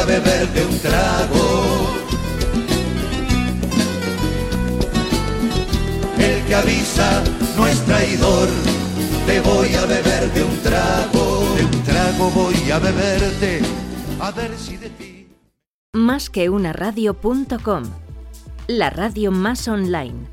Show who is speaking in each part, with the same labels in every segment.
Speaker 1: a beber de un trago. El que avisa no es traidor, te voy a beber de un trago. De un trago voy a beberte, a ver si de ti.
Speaker 2: Más que una radio.com, la radio más online.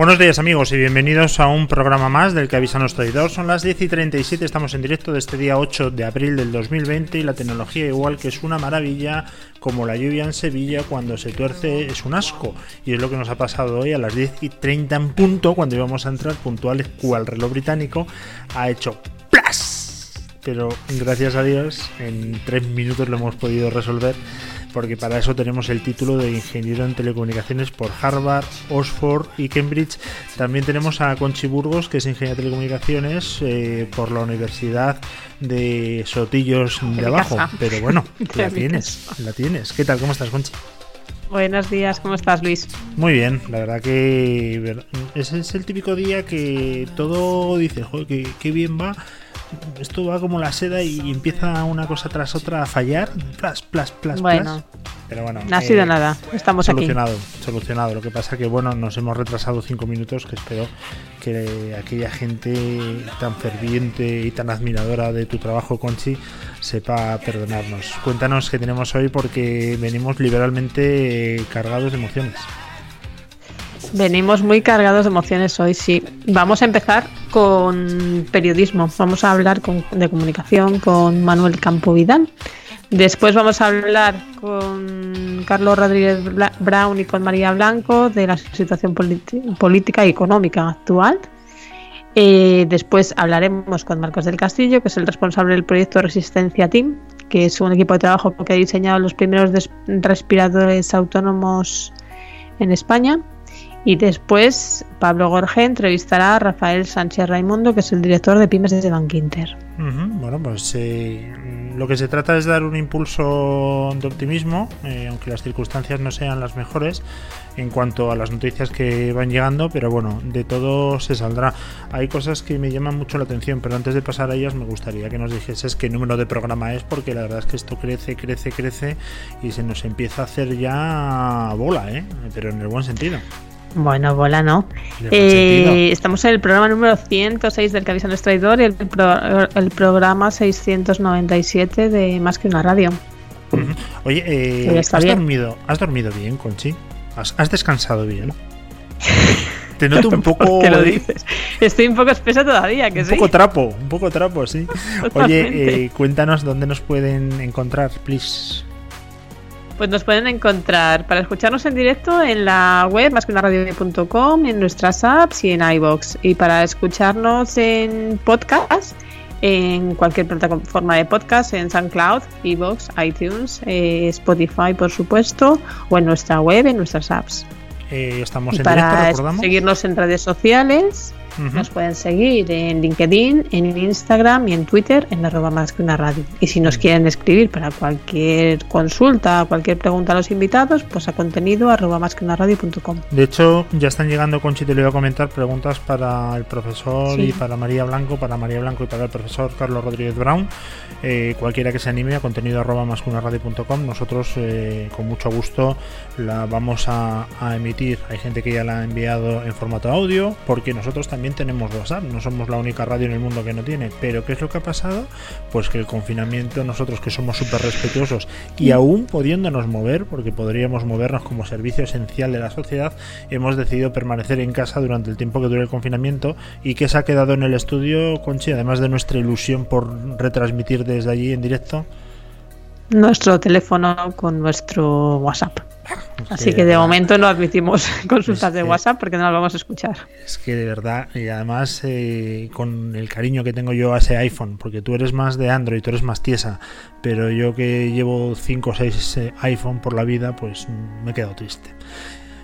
Speaker 3: Buenos días amigos y bienvenidos a un programa más del que avisa nuestro editor. Son las 10 y 37, estamos en directo de este día 8 de abril del 2020 y la tecnología igual que es una maravilla como la lluvia en Sevilla cuando se tuerce es un asco. Y es lo que nos ha pasado hoy a las 10 y 30 en punto cuando íbamos a entrar puntuales cual reloj británico ha hecho ¡plas! Pero gracias a Dios en 3 minutos lo hemos podido resolver porque para eso tenemos el título de ingeniero en telecomunicaciones por Harvard, Oxford y Cambridge. También tenemos a Conchi Burgos, que es ingeniera de telecomunicaciones eh, por la Universidad de Sotillos de, abajo. Pero bueno, la tienes, la tienes. ¿Qué tal? ¿Cómo estás, Conchi?
Speaker 4: Buenos días, ¿cómo estás, Luis?
Speaker 3: Muy bien, la verdad que ese es el típico día que todo dice, joder, qué bien va, esto va como la seda y empieza una cosa tras otra a fallar. Plas, plas, plas,
Speaker 4: bueno,
Speaker 3: Pero bueno,
Speaker 4: no ha sido eh, nada. Estamos
Speaker 3: solucionado,
Speaker 4: aquí.
Speaker 3: Solucionado. Lo que pasa que bueno, nos hemos retrasado cinco minutos, que espero que aquella gente tan ferviente y tan admiradora de tu trabajo, Conchi, sepa perdonarnos. Cuéntanos qué tenemos hoy porque venimos liberalmente cargados de emociones.
Speaker 4: Venimos muy cargados de emociones hoy, sí. Vamos a empezar con periodismo. Vamos a hablar de comunicación con Manuel Campo Vidal. Después vamos a hablar con Carlos Rodríguez Brown y con María Blanco de la situación política y económica actual. Eh, después hablaremos con Marcos del Castillo, que es el responsable del proyecto Resistencia Team, que es un equipo de trabajo que ha diseñado los primeros respiradores autónomos en España. Y después Pablo Gorge entrevistará a Rafael Sánchez Raimundo, que es el director de Pymes de Bankinter.
Speaker 3: Bueno, pues eh, lo que se trata es dar un impulso de optimismo, eh, aunque las circunstancias no sean las mejores en cuanto a las noticias que van llegando, pero bueno, de todo se saldrá. Hay cosas que me llaman mucho la atención, pero antes de pasar a ellas me gustaría que nos dijeses qué número de programa es, porque la verdad es que esto crece, crece, crece y se nos empieza a hacer ya bola, ¿eh? pero en el buen sentido.
Speaker 4: Bueno, bola no. Eh, estamos en el programa número 106 del Cabezón Traidor y el, el, programa 697 de Más que una radio.
Speaker 3: Oye, eh, ¿has, dormido, ¿has dormido bien, Conchi? ¿Has, descansado bien? Te noto un poco.
Speaker 4: ¿Qué lo dices? Estoy un poco espesa todavía, que
Speaker 3: Un poco trapo, un poco trapo, sí. Oye, eh, cuéntanos dónde nos pueden encontrar, please.
Speaker 4: Pues nos pueden encontrar para escucharnos en directo en la web más que una radio.com, en nuestras apps y en iBox. Y para escucharnos en podcast, en cualquier plataforma de podcast, en SoundCloud, iBox, iTunes, eh, Spotify, por supuesto, o en nuestra web, en nuestras apps.
Speaker 3: Eh, estamos en
Speaker 4: para
Speaker 3: directo,
Speaker 4: seguirnos en redes sociales nos pueden seguir en LinkedIn, en Instagram y en Twitter en arroba más que una radio. Y si nos quieren escribir para cualquier consulta, cualquier pregunta a los invitados, pues a contenido arroba más que una radio.com.
Speaker 3: De hecho, ya están llegando, Conchi, te le voy a comentar preguntas para el profesor y para María Blanco, para María Blanco y para el profesor Carlos Rodríguez Brown. Eh, cualquiera que se anime a contenido arroba más que una radio.com. Nosotros, eh, con mucho gusto, la vamos a, a emitir. Hay gente que ya la ha enviado en formato audio, porque nosotros también tenemos WhatsApp, no somos la única radio en el mundo que no tiene. Pero ¿qué es lo que ha pasado? Pues que el confinamiento, nosotros que somos súper respetuosos y aún pudiéndonos mover, porque podríamos movernos como servicio esencial de la sociedad, hemos decidido permanecer en casa durante el tiempo que dure el confinamiento y que se ha quedado en el estudio, Conchi, además de nuestra ilusión por retransmitir desde allí en directo.
Speaker 4: Nuestro teléfono con nuestro WhatsApp. Así que de momento no admitimos consultas de WhatsApp porque no las vamos a escuchar.
Speaker 3: Es que de verdad, y además eh, con el cariño que tengo yo a ese iPhone, porque tú eres más de Android, tú eres más tiesa, pero yo que llevo 5 o 6 iPhone por la vida, pues me he quedado triste.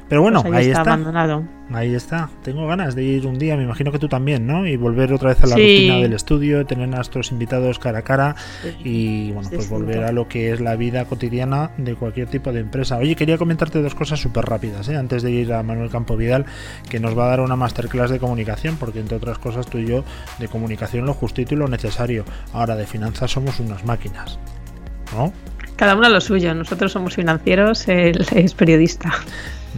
Speaker 3: Pero bueno,
Speaker 4: Pues
Speaker 3: ahí
Speaker 4: está,
Speaker 3: está.
Speaker 4: abandonado.
Speaker 3: Ahí está. Tengo ganas de ir un día, me imagino que tú también, ¿no? Y volver otra vez a la
Speaker 4: Sí.
Speaker 3: rutina del estudio, tener a nuestros invitados cara a cara y bueno, pues volver a lo que es la vida cotidiana de cualquier tipo de empresa. Oye, quería comentarte dos cosas súper rápidas, ¿eh? antes de ir a Manuel Campo Vidal, que nos va a dar una masterclass de comunicación, porque entre otras cosas tú y yo de comunicación lo justito y lo necesario. Ahora de finanzas somos unas máquinas, ¿no?
Speaker 4: Cada uno a lo suyo. Nosotros somos financieros, él es periodista.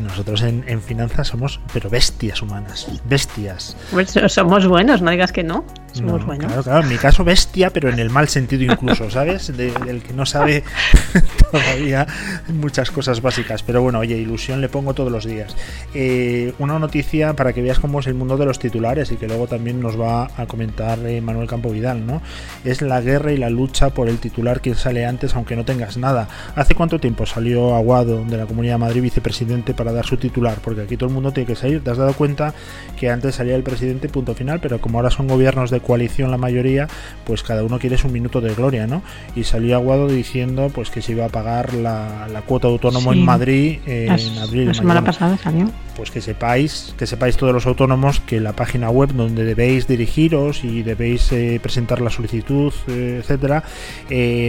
Speaker 3: Nosotros en, en finanzas somos, pero bestias humanas, bestias.
Speaker 4: Pues somos buenos, no digas que no. Somos
Speaker 3: No,
Speaker 4: buenos.
Speaker 3: Claro, claro, en mi caso bestia, pero en el mal sentido incluso, ¿sabes? De- del que no sabe todavía muchas cosas básicas. Pero bueno, oye, ilusión le pongo todos los días. Eh, una noticia para que veas cómo es el mundo de los titulares y que luego también nos va a comentar eh, Manuel Campo Vidal, ¿no? Es la guerra y la lucha por el titular que sale antes, aunque no tengas nada. ¿Hace cuánto tiempo salió Aguado de la Comunidad de Madrid vicepresidente para dar su titular? Porque aquí todo el mundo tiene que salir. ¿Te has dado cuenta que antes salía el presidente punto final, pero como ahora son gobiernos de coalición la mayoría, pues cada uno quiere su minuto de gloria, ¿no? Y salió Aguado diciendo pues que se iba a pagar la, la cuota de autónomo
Speaker 4: Sí.
Speaker 3: en Madrid eh,
Speaker 4: La,
Speaker 3: en abril.
Speaker 4: la semana pasada salió.
Speaker 3: pues que sepáis, que sepáis todos los autónomos que la página web donde debéis dirigiros y debéis eh, presentar la solicitud, eh, etcétera,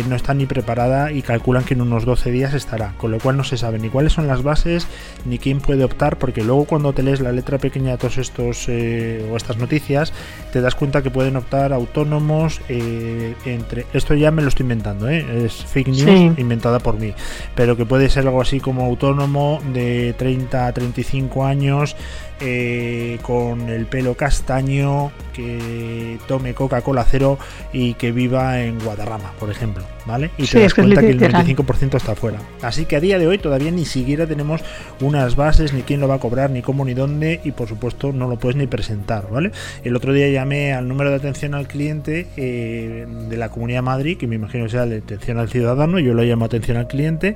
Speaker 3: no está ni preparada y calculan que en unos 12 días estará, con lo cual no se sabe ni cuáles son las bases ni quién puede optar, porque luego cuando te lees la letra pequeña de todos estos eh, o estas noticias, te das cuenta que pueden optar autónomos eh, entre esto ya me lo estoy inventando, ¿eh? es fake news
Speaker 4: Sí.
Speaker 3: inventada por mí, pero que puede ser algo así como autónomo de 30 a 35 años eh, con el pelo castaño que tome Coca-Cola cero y que viva en Guadarrama, por ejemplo, ¿vale? Y
Speaker 4: Sí,
Speaker 3: te das
Speaker 4: que
Speaker 3: cuenta que el
Speaker 4: literal.
Speaker 3: 95% está fuera. Así que a día de hoy todavía ni siquiera tenemos unas bases, ni quién lo va a cobrar, ni cómo, ni dónde, y por supuesto no lo puedes ni presentar, ¿vale? El otro día llamé al número de atención al cliente eh, de la Comunidad de Madrid, que me imagino que sea de atención al ciudadano, yo lo llamo atención al cliente,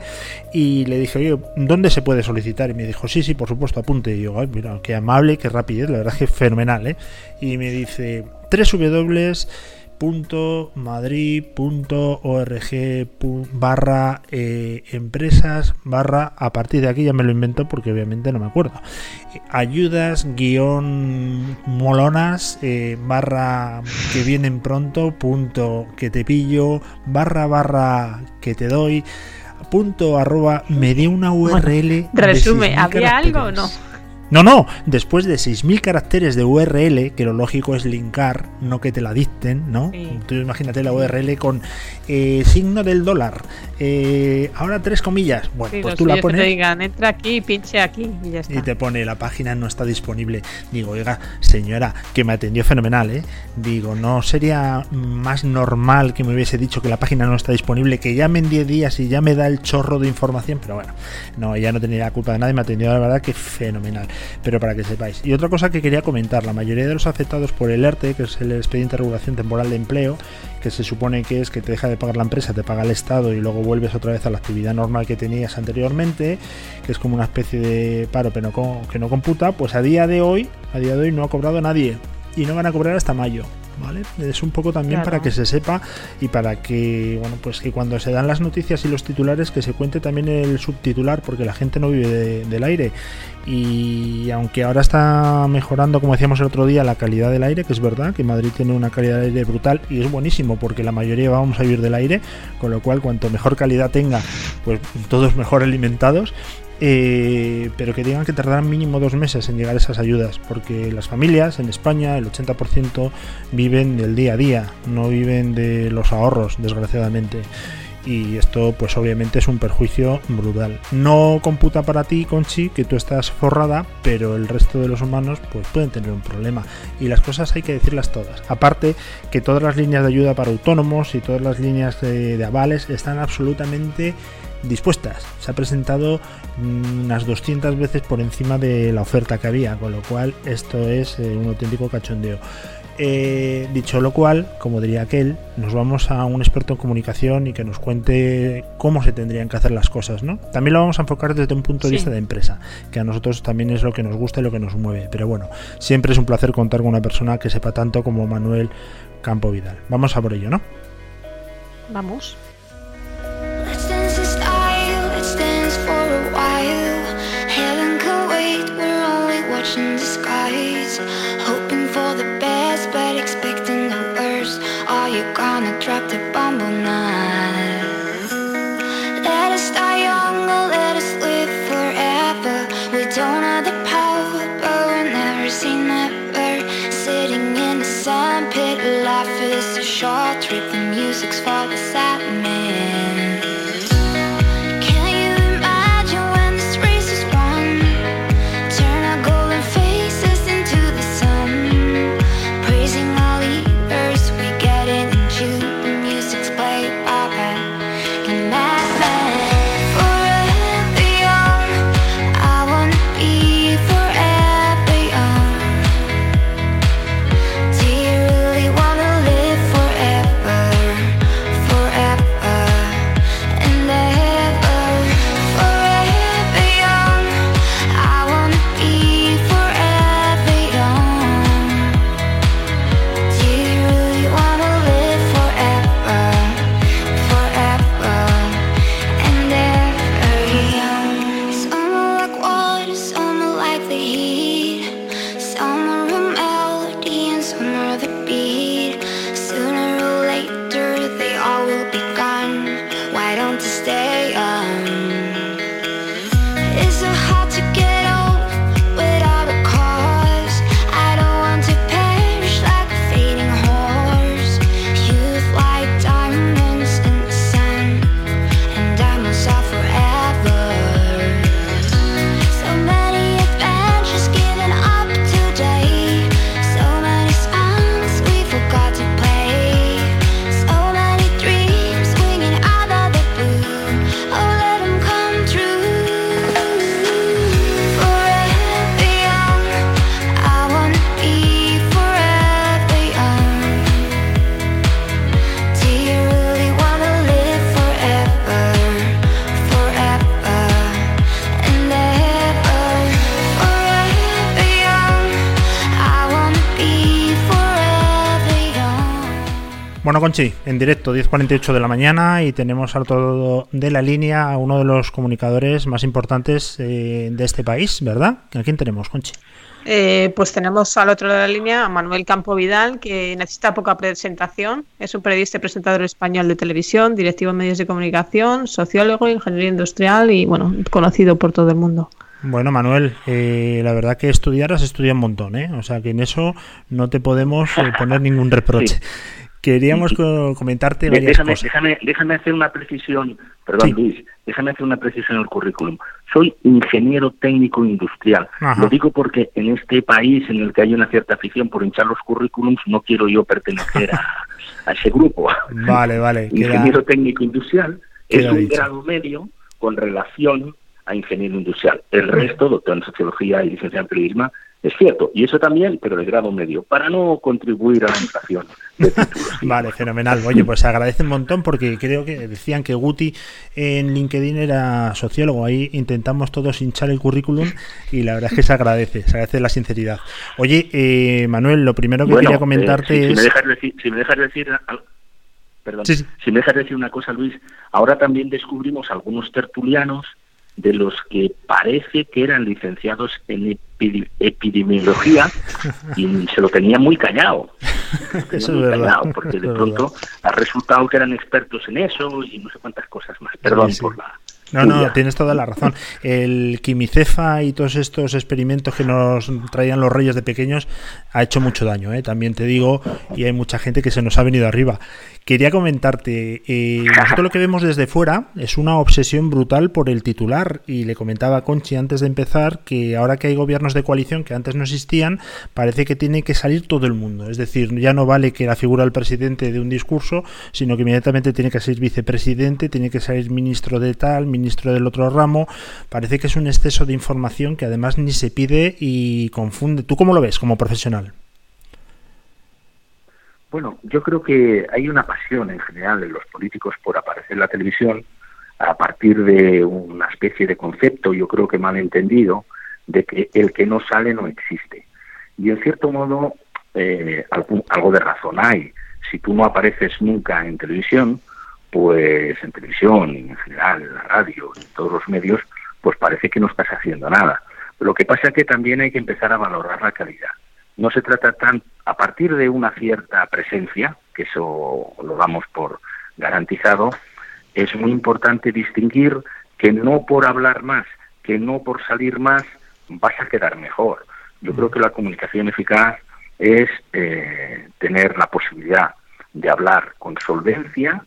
Speaker 3: y le dije, oye, ¿dónde se puede solicitar? Y me dijo, sí, sí, por supuesto, apunte. Y yo, "Ay, mira, qué amable, qué rapidez, la verdad es que fenomenal, ¿eh? Y me dice, www.madrid.org barra eh, empresas barra a partir de aquí ya me lo invento porque obviamente no me acuerdo ayudas guion molonas eh, barra que vienen pronto punto que te pillo barra barra que te doy punto arroba me dio una URL
Speaker 4: Resume,
Speaker 3: 6.000
Speaker 4: ¿había algo o no?
Speaker 3: No, no, después de 6.000 caracteres de URL, que lo lógico es linkar, no que te la dicten, ¿no?
Speaker 4: Sí.
Speaker 3: Tú imagínate la URL con eh, signo del dólar, eh, ahora tres comillas, bueno,
Speaker 4: Sí,
Speaker 3: pues tú la
Speaker 4: que te
Speaker 3: pones
Speaker 4: digan, entra aquí, pinche aquí y ya está.
Speaker 3: y te pone la página no está disponible. Digo, oiga, señora, que me atendió fenomenal, ¿eh? Digo, no sería más normal que me hubiese dicho que la página no está disponible, que llame en 10 días y ya me da el chorro de información, pero bueno, no, ella no tenía la culpa de nada y me atendió la verdad que fenomenal. Pero para que sepáis. Y otra cosa que quería comentar, la mayoría de los afectados por el ERTE, que es el expediente de regulación temporal de empleo, que se supone que es que te deja de pagar la empresa, te paga el Estado y luego vuelves otra vez a la actividad normal que tenías anteriormente, que es como una especie de paro pero que no computa, pues a día de hoy, a día de hoy no ha cobrado nadie y no van a cobrar hasta mayo. ¿Vale? Es un poco también
Speaker 4: Claro.
Speaker 3: para que se sepa y para que, bueno, pues que cuando se dan las noticias y los titulares que se cuente también el subtitular porque la gente no vive de- del aire y aunque ahora está mejorando, como decíamos el otro día, la calidad del aire, que es verdad que Madrid tiene una calidad de aire brutal y es buenísimo porque la mayoría vamos a vivir del aire, con lo cual cuanto mejor calidad tenga, pues todos mejor alimentados. Eh, pero que digan que tardarán mínimo dos meses en llegar esas ayudas, porque las familias en España, el 80% viven del día a día, no viven de los ahorros, desgraciadamente y esto pues obviamente es un perjuicio brutal. No computa para ti, Conchi, que tú estás forrada, pero el resto de los humanos pues pueden tener un problema y las cosas hay que decirlas todas. Aparte que todas las líneas de ayuda para autónomos y todas las líneas de, de avales están absolutamente dispuestas. Se ha presentado mm, unas 200 veces por encima de la oferta que había, con lo cual esto es eh, un auténtico cachondeo. Eh, dicho lo cual, como diría aquel, nos vamos a un experto en comunicación y que nos cuente cómo se tendrían que hacer las cosas, ¿no? También lo vamos a enfocar desde un punto de
Speaker 4: Sí.
Speaker 3: vista de empresa, que a nosotros también es lo que nos gusta y lo que nos mueve. Pero bueno, siempre es un placer contar con una persona que sepa tanto como Manuel Campo Vidal. Vamos a por ello, ¿no?
Speaker 4: Vamos.
Speaker 3: Conchi, en directo, 10.48 de la mañana y tenemos al todo de la línea a uno de los comunicadores más importantes eh, de este país, ¿verdad? ¿A quién tenemos, Conchi?
Speaker 4: Eh, pues tenemos al otro lado de la línea a Manuel Campo Vidal, que necesita poca presentación. Es un periodista y presentador español de televisión, directivo de medios de comunicación, sociólogo, ingeniero industrial y, bueno, conocido por todo el mundo.
Speaker 3: Bueno, Manuel, eh, la verdad que estudiar has estudiado un montón, ¿eh? O sea que en eso no te podemos eh, poner ningún reproche. Queríamos co- comentarte varias
Speaker 5: Déjame,
Speaker 3: cosas.
Speaker 5: déjame, déjame hacer una precisión, perdón
Speaker 3: Sí.
Speaker 5: Luis, déjame hacer una precisión en el currículum. Soy ingeniero técnico industrial.
Speaker 3: Ajá.
Speaker 5: Lo digo porque en este país en el que hay una cierta afición por hinchar los currículums, no quiero yo pertenecer a, a ese grupo.
Speaker 3: Vale, vale. queda-
Speaker 5: ingeniero técnico industrial es un
Speaker 3: dicho.
Speaker 5: grado medio con relación a ingeniero industrial. El resto, doctor en sociología y licenciado en periodismo, es cierto. Y eso también, pero de grado medio, para no contribuir a la inflación de títulos.
Speaker 3: Vale, fenomenal. Oye, pues se agradece un montón porque creo que decían que Guti en LinkedIn era sociólogo. Ahí intentamos todos hinchar el currículum y la verdad es que se agradece, se agradece la sinceridad. Oye, eh, Manuel, lo primero que
Speaker 5: Bueno,
Speaker 3: quería comentarte
Speaker 5: eh, si, si
Speaker 3: es...
Speaker 5: me dejas decir, si me dejas decir perdón,
Speaker 3: Sí, sí.
Speaker 5: si me dejas decir una cosa, Luis, ahora también descubrimos algunos tertulianos de los que parece que eran licenciados en epidemiología y se lo tenían muy callado.
Speaker 3: Es
Speaker 5: muy
Speaker 3: verdad,
Speaker 5: callado, porque de pronto ha resultado que eran expertos en eso y no sé cuántas cosas más. Perdón
Speaker 3: sí.
Speaker 5: por la...
Speaker 3: No, no, tienes toda la razón. El quimicefa y todos estos experimentos que nos traían los reyes de pequeños ha hecho mucho daño, ¿eh? también te digo, y hay mucha gente que se nos ha venido arriba. Quería comentarte, eh, nosotros lo que vemos desde fuera es una obsesión brutal por el titular, y le comentaba a Conchi antes de empezar que ahora que hay gobiernos de coalición que antes no existían, parece que tiene que salir todo el mundo. Es decir, ya no vale que la figura del presidente de un discurso, sino que inmediatamente tiene que ser vicepresidente, tiene que ser ministro de tal, ministro del otro ramo. Parece que es un exceso de información que además ni se pide y confunde. ¿Tú cómo lo ves como profesional?
Speaker 5: Bueno, yo creo que hay una pasión en general en los políticos por aparecer en la televisión a partir de una especie de concepto, yo creo que mal entendido, de que el que no sale no existe. Y en cierto modo, eh, algo de razón hay. Si tú no apareces nunca en televisión, pues en televisión en general en la radio en todos los medios, pues parece que no estás haciendo nada. Lo que pasa es que también hay que empezar a valorar la calidad. No se trata tan, a partir de una cierta presencia, que eso lo damos por garantizado, es muy importante distinguir que no por hablar más, que no por salir más, vas a quedar mejor. Yo creo que la comunicación eficaz es eh, tener la posibilidad de hablar con solvencia,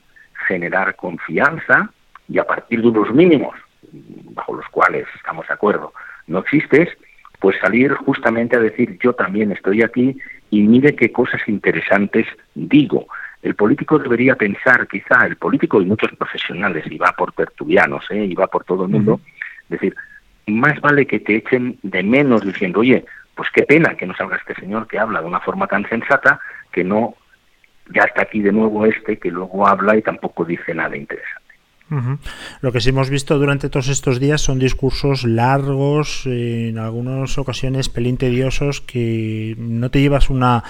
Speaker 5: generar confianza y a partir de unos mínimos bajo los cuales estamos de acuerdo no existes, pues salir justamente a decir yo también estoy aquí y mire qué cosas interesantes digo. El político debería pensar, quizá el político y muchos profesionales, y va por tertulianos, ¿eh? y va por todo el mundo, decir, más vale que te echen de menos diciendo, oye, pues qué pena que no salga este señor que habla de una forma tan sensata, que no, ya está aquí de nuevo este que luego habla y tampoco dice nada interesante.
Speaker 3: Lo que sí hemos visto durante todos estos días son discursos largos, en algunas ocasiones pelín tediosos, que no te llevas una,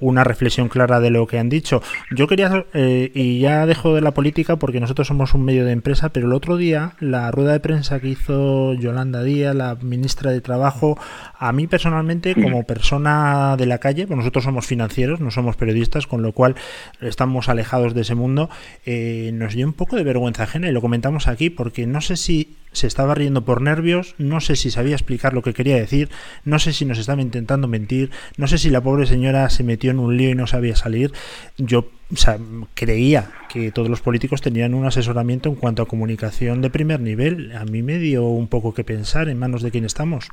Speaker 3: una reflexión clara de lo que han dicho. Yo quería, eh, y ya dejo de la política porque nosotros somos un medio de empresa, pero el otro día la rueda de prensa que hizo Yolanda Díaz, la ministra de Trabajo, a mí personalmente, como persona de la calle, pues nosotros somos financieros, no somos periodistas, con lo cual estamos alejados de ese mundo, eh, nos dio un poco de vergüenza ajena y lo comentamos aquí porque no sé si se estaba riendo por nervios, no sé si sabía explicar lo que quería decir, no sé si nos estaba intentando mentir, no sé si la pobre señora se metió en un lío y no sabía salir. Yo creía que todos los políticos tenían un asesoramiento en cuanto a comunicación de primer nivel. A mí me dio un poco que pensar en manos de quién estamos.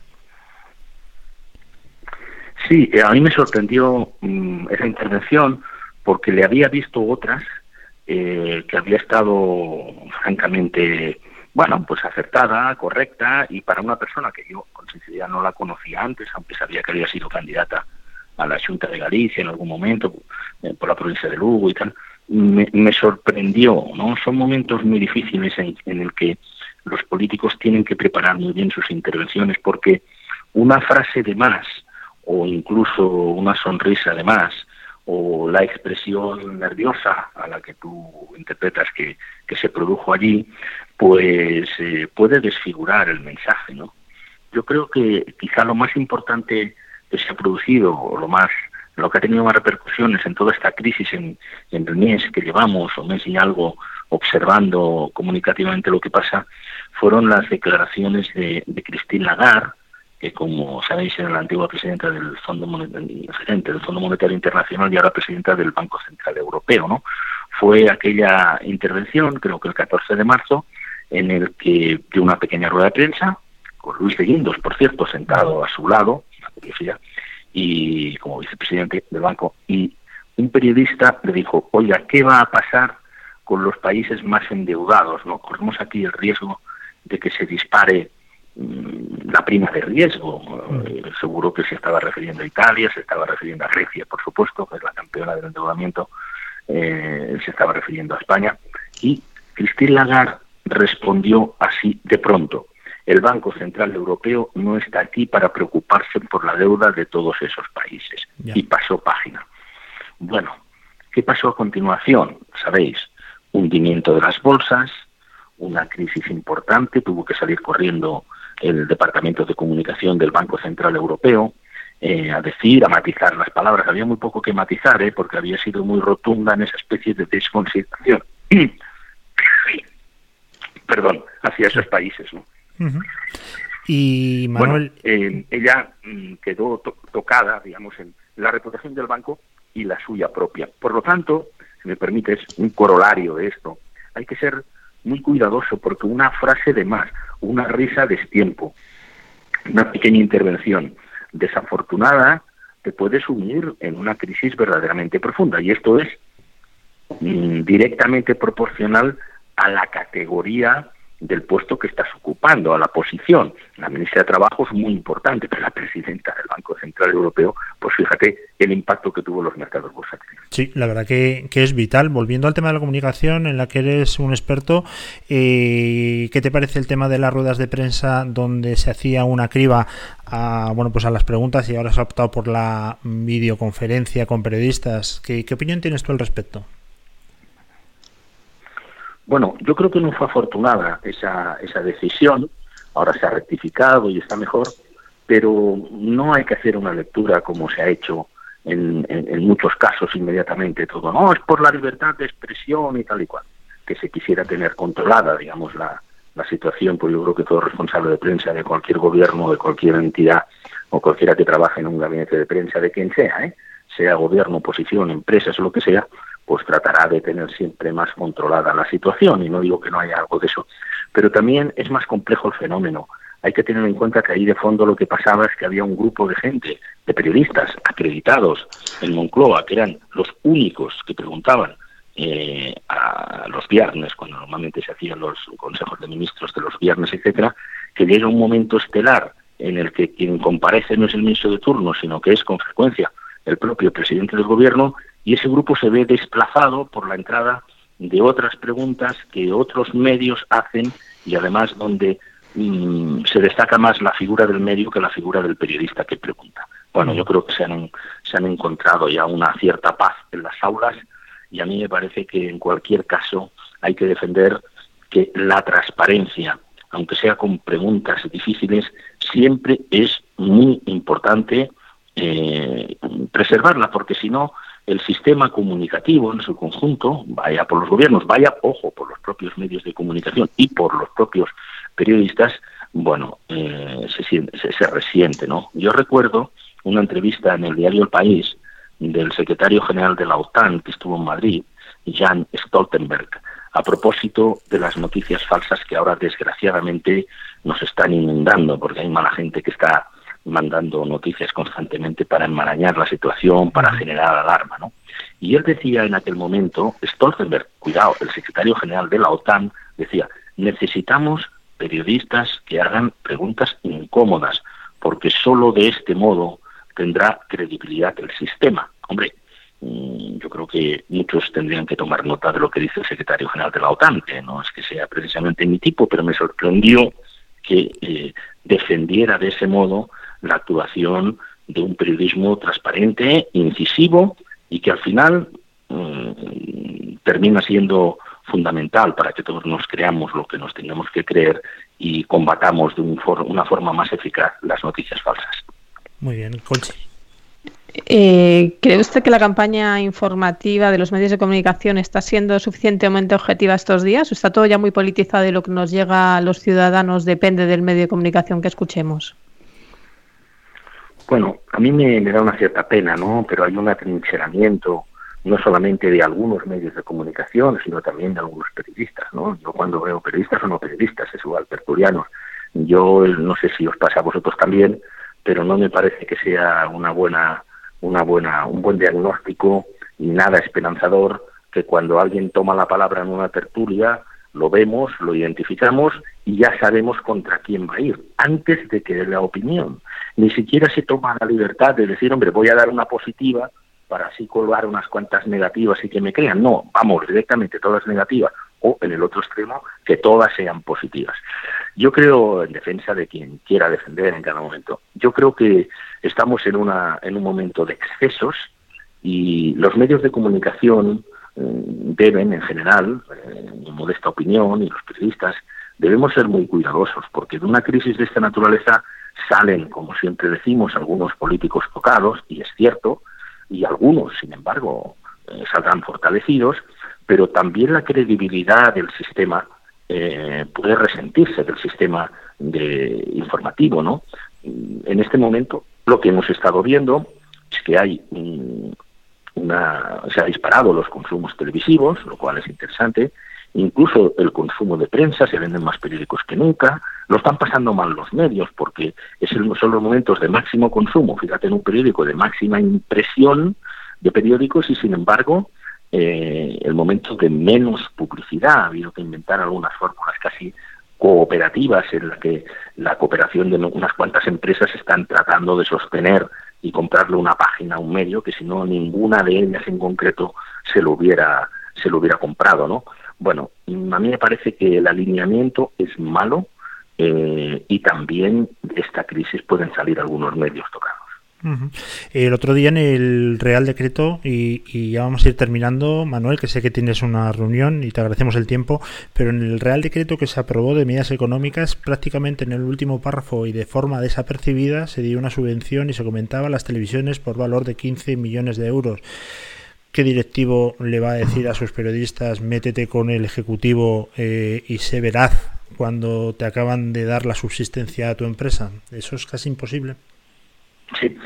Speaker 5: Sí, a mí me sorprendió mm, esa intervención porque le había visto otras eh, que había estado francamente, bueno, pues acertada, correcta, y para una persona que yo con sinceridad no la conocía antes, aunque sabía que había sido candidata a la Junta de Galicia en algún momento, eh, por la provincia de Lugo y tal, me, sorprendió, ¿no? Son momentos muy difíciles en, en el que los políticos tienen que preparar muy bien sus intervenciones porque una frase de más o incluso una sonrisa de más o la expresión nerviosa a la que tú interpretas que, se produjo allí, pues eh, puede desfigurar el mensaje, ¿no? Yo creo que quizá lo más importante que se ha producido, o lo más, lo que ha tenido más repercusiones en toda esta crisis en, en el mes que llevamos, o mes y algo, observando comunicativamente lo que pasa, fueron las declaraciones de, de Christine Lagarde, que como sabéis era la antigua presidenta del Fondo Monetario, del Fondo Monetario Internacional y ahora presidenta del Banco Central Europeo, ¿no? Fue aquella intervención, creo que el 14 de marzo, en el que dio una pequeña rueda de prensa, con Luis de Guindos, por cierto, sentado a su lado, y como vicepresidente del banco, y un periodista le dijo, oiga, ¿qué va a pasar con los países más endeudados? ¿no? Corremos aquí el riesgo de que se dispare la prima de riesgo. Eh, seguro que se estaba refiriendo a Italia, se estaba refiriendo a Grecia, por supuesto, que es la campeona del endeudamiento, eh, se estaba refiriendo a España. Y Christine Lagarde respondió así de pronto. El Banco Central Europeo no está aquí para preocuparse por la deuda de todos esos países. Y pasó página. Bueno, ¿qué pasó a continuación? Sabéis, hundimiento de las bolsas, una crisis importante, tuvo que salir corriendo el Departamento de Comunicación del Banco Central Europeo, eh, a decir, a matizar las palabras. Había muy poco que matizar, ¿eh? porque había sido muy rotunda en esa especie de desconsideración. Perdón, hacia esos países. ¿no?
Speaker 3: Y Manuel.
Speaker 5: Eh, ella mm, quedó tocada, digamos, en la reputación del banco y la suya propia. Por lo tanto, si me permites, un corolario de esto, hay que ser muy cuidadoso porque una frase de más, una risa de destiempo, una pequeña intervención desafortunada te puede sumir en una crisis verdaderamente profunda. Y esto es mm, directamente proporcional a la categoría del puesto que estás ocupando, a la posición. La ministra de Trabajo es muy importante, pero la presidenta del Banco Central Europeo, pues fíjate el impacto que tuvo en los mercados bursátiles.
Speaker 3: Sí, la verdad que, es vital. Volviendo al tema de la comunicación, en la que eres un experto, eh, ¿qué te parece el tema de las ruedas de prensa donde se hacía una criba a, bueno, pues a las preguntas y ahora se ha optado por la videoconferencia con periodistas? ¿Qué, qué opinión tienes tú al respecto?
Speaker 5: Bueno, yo creo que no fue afortunada esa, esa decisión, ahora se ha rectificado y está mejor, pero no hay que hacer una lectura como se ha hecho en, muchos casos inmediatamente todo. No, es por la libertad de expresión y tal y cual, que se quisiera tener controlada, digamos, la, la situación, pues yo creo que todo responsable de prensa de cualquier gobierno, de cualquier entidad o cualquiera que trabaje en un gabinete de prensa, de quien sea, ¿eh? sea gobierno, oposición, empresas o lo que sea, pues tratará de tener siempre más controlada la situación y no digo que no haya algo de eso. Pero también es más complejo el fenómeno. Hay que tener en cuenta que ahí de fondo lo que pasaba es que había un grupo de gente, de periodistas acreditados en Moncloa, que eran los únicos que preguntaban eh, a los viernes, cuando normalmente se hacían los consejos de ministros de los viernes, etcétera, que llega un momento estelar en el que quien comparece no es el ministro de turno, sino que es con frecuencia el propio presidente del gobierno, y ese grupo se ve desplazado por la entrada de otras preguntas que otros medios hacen y además donde mm, se destaca más la figura del medio que la figura del periodista que pregunta. Bueno, yo creo que se han, se han encontrado ya una cierta paz en las aulas y a mí me parece que en cualquier caso hay que defender que la transparencia, aunque sea con preguntas difíciles, siempre es muy importante eh, preservarla, porque si no, el sistema comunicativo en su conjunto, vaya por los gobiernos, vaya, ojo, por los propios medios de comunicación y por los propios periodistas, bueno, eh, se, se, se, resiente, ¿no? Yo recuerdo una entrevista en el diario El País del secretario general de la OTAN que estuvo en Madrid, Jan Stoltenberg, a propósito de las noticias falsas que ahora desgraciadamente nos están inundando, porque hay mala gente que está mandando noticias constantemente para enmarañar la situación, para generar alarma, ¿no? Y él decía en aquel momento, Stoltenberg, cuidado, el secretario general de la OTAN, decía, necesitamos periodistas que hagan preguntas incómodas, porque solo de este modo tendrá credibilidad el sistema. Hombre, mm, yo creo que muchos tendrían que tomar nota de lo que dice el secretario general de la OTAN, que no es que sea precisamente mi tipo, pero me sorprendió que eh, defendiera de ese modo la actuación de un periodismo transparente, incisivo y que al final mm, termina siendo fundamental para que todos nos creamos lo que nos tengamos que creer y combatamos de una forma más eficaz las noticias falsas.
Speaker 3: Muy bien, Conchi.
Speaker 4: Eh, ¿Cree usted que la campaña informativa de los medios de comunicación está siendo suficientemente objetiva estos días? ¿O está todo ya muy politizado y lo que nos llega a los ciudadanos depende del medio de comunicación que escuchemos?
Speaker 5: Bueno, a mí me, da una cierta pena, ¿no? Pero hay un atrincheramiento no solamente de algunos medios de comunicación, sino también de algunos periodistas, ¿no? Yo cuando veo periodistas o no periodistas, es igual, tertulianos, yo no sé si os pasa a vosotros también, pero no me parece que sea una buena, una buena, un buen diagnóstico y nada esperanzador que cuando alguien toma la palabra en una tertulia lo vemos, lo identificamos y ya sabemos contra quién va a ir, antes de que dé la opinión. Ni siquiera se toma la libertad de decir, hombre, voy a dar una positiva para así colgar unas cuantas negativas y que me crean. No, vamos, directamente todas negativas o en el otro extremo que todas sean positivas. Yo creo, en defensa de quien quiera defender en cada momento, yo creo que estamos en, una, en un momento de excesos y los medios de comunicación eh, deben, en general, en mi modesta opinión, y los periodistas, debemos ser muy cuidadosos, porque de una crisis de esta naturaleza salen, como siempre decimos, algunos políticos tocados, y es cierto, y algunos, sin embargo, eh, saldrán fortalecidos, pero también la credibilidad del sistema eh, puede resentirse del sistema informativo, ¿no? En este momento lo que hemos estado viendo es que hay una, se ha disparado los consumos televisivos, lo cual es interesante, incluso el consumo de prensa, se venden más periódicos que nunca, lo están pasando mal los medios porque es el, son los momentos de máximo consumo, fíjate en un periódico de máxima impresión de periódicos y sin embargo eh, el momento de menos publicidad. Ha habido que inventar algunas fórmulas casi cooperativas en las que la cooperación de unas cuantas empresas están tratando de sostener y comprarle una página a un medio que si no ninguna de ellas en concreto se lo hubiera se lo hubiera comprado, ¿no? Bueno, a mí me parece que el alineamiento es malo eh, y también de esta crisis pueden salir algunos medios tocados.
Speaker 3: El otro día en el Real Decreto, y, ya vamos a ir terminando, Manuel, que sé que tienes una reunión y te agradecemos el tiempo, pero en el Real Decreto que se aprobó de medidas económicas, prácticamente en el último párrafo y de forma desapercibida se dio una subvención y se comentaba las televisiones por valor de 15 millones de euros. ¿Qué directivo le va a decir a sus periodistas, métete con el Ejecutivo eh, y sé veraz cuando te acaban de dar la subsistencia a tu empresa? Eso es casi imposible.
Speaker 5: Sí.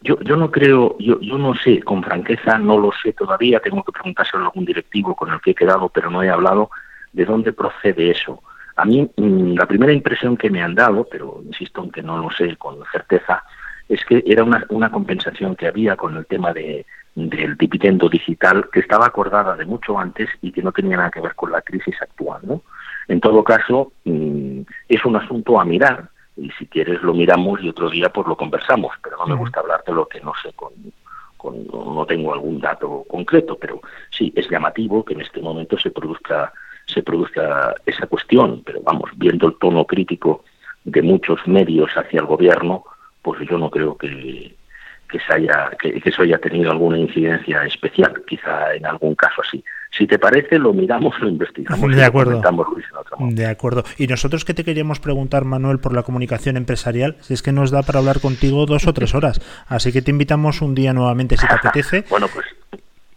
Speaker 5: Yo, yo no creo, yo, yo no sé, con franqueza, no lo sé todavía, tengo que preguntárselo a algún directivo con el que he quedado, pero no he hablado de dónde procede eso. A mí, mm, la primera impresión que me han dado, pero insisto en que no lo sé con certeza, es que era una, una compensación que había con el tema de, del dividendo digital que estaba acordada de mucho antes y que no tenía nada que ver con la crisis actual. ¿no? En todo caso, mm, es un asunto a mirar y si quieres lo miramos y otro día pues lo conversamos, pero no me gusta hablar de lo que no sé con, con no tengo algún dato concreto, pero sí es llamativo que en este momento se produzca se produzca esa cuestión, pero vamos, viendo el tono crítico de muchos medios hacia el gobierno, pues yo no creo que, que, se haya, que, eso haya tenido alguna incidencia especial, quizá en algún caso así. Si te parece, lo miramos, lo investigamos.
Speaker 3: De acuerdo. de acuerdo. Y nosotros que te queríamos preguntar, Manuel, por la comunicación empresarial, si es que nos da para hablar contigo dos o tres horas. Así que te invitamos un día nuevamente, si te apetece.
Speaker 5: bueno, pues.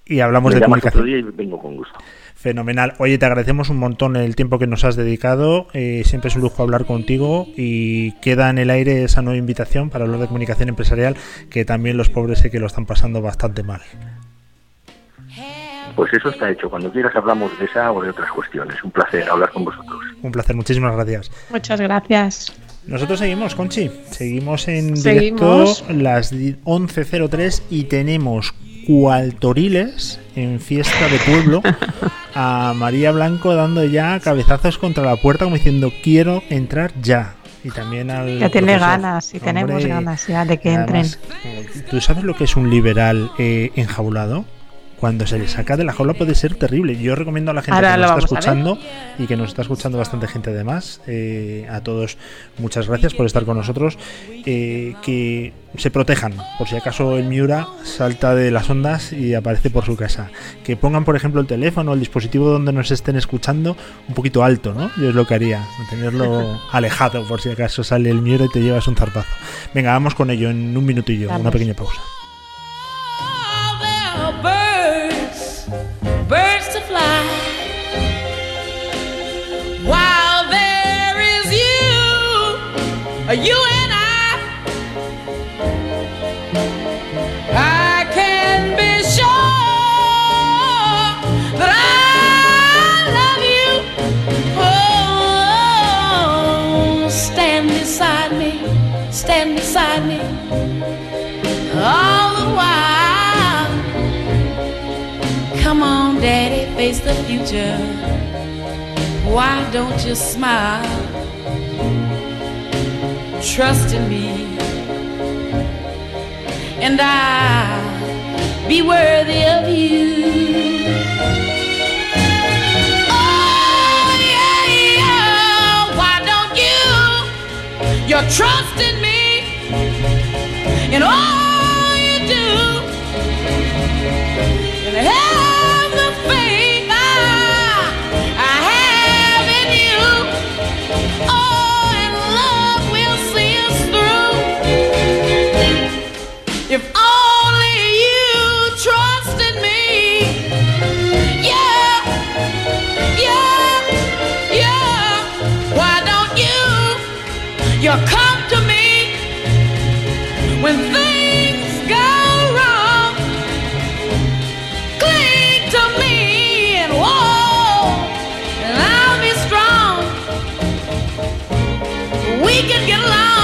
Speaker 3: Y hablamos de comunicación.
Speaker 5: Otro día y vengo con gusto.
Speaker 3: Fenomenal. Oye, te agradecemos un montón el tiempo que nos has dedicado. Eh, siempre es un lujo hablar contigo y queda en el aire esa nueva invitación para hablar de comunicación empresarial, que también los pobres sé que lo están pasando bastante mal.
Speaker 5: Pues eso está hecho. Cuando quieras hablamos de esa o de otras cuestiones. Un placer hablar con vosotros.
Speaker 3: Un placer. Muchísimas gracias.
Speaker 4: Muchas gracias.
Speaker 3: Nosotros seguimos, Conchi. Seguimos en directo las 11.03 y tenemos cual Toriles en fiesta de pueblo a María Blanco dando ya cabezazos contra la puerta como diciendo quiero entrar ya. Y también al.
Speaker 4: Ya tiene ganas, y tenemos ganas ya de que entren.
Speaker 3: ¿Tú sabes lo que es un liberal eh, enjaulado? Cuando se le saca de la jaula puede ser terrible. Yo recomiendo a la gente que nos está escuchando y que nos está escuchando bastante gente además, eh, a todos muchas gracias por estar con nosotros, eh, que se protejan por si acaso el Miura salta de las ondas y aparece por su casa. Que pongan por ejemplo el teléfono, el dispositivo donde nos estén escuchando un poquito alto, ¿no? Yo es lo que haría, tenerlo alejado por si acaso sale el Miura y te llevas un zarpazo. Venga, vamos con ello en un minutillo, una pequeña pausa.
Speaker 6: Face the future. Why don't you smile? trust in me, and I'll be worthy of you. Oh, yeah, yeah. Why don't you? You're trusting me, and all You come to me
Speaker 7: when things go wrong. Cling to me and whoa, and I'll be strong. We can
Speaker 8: get along.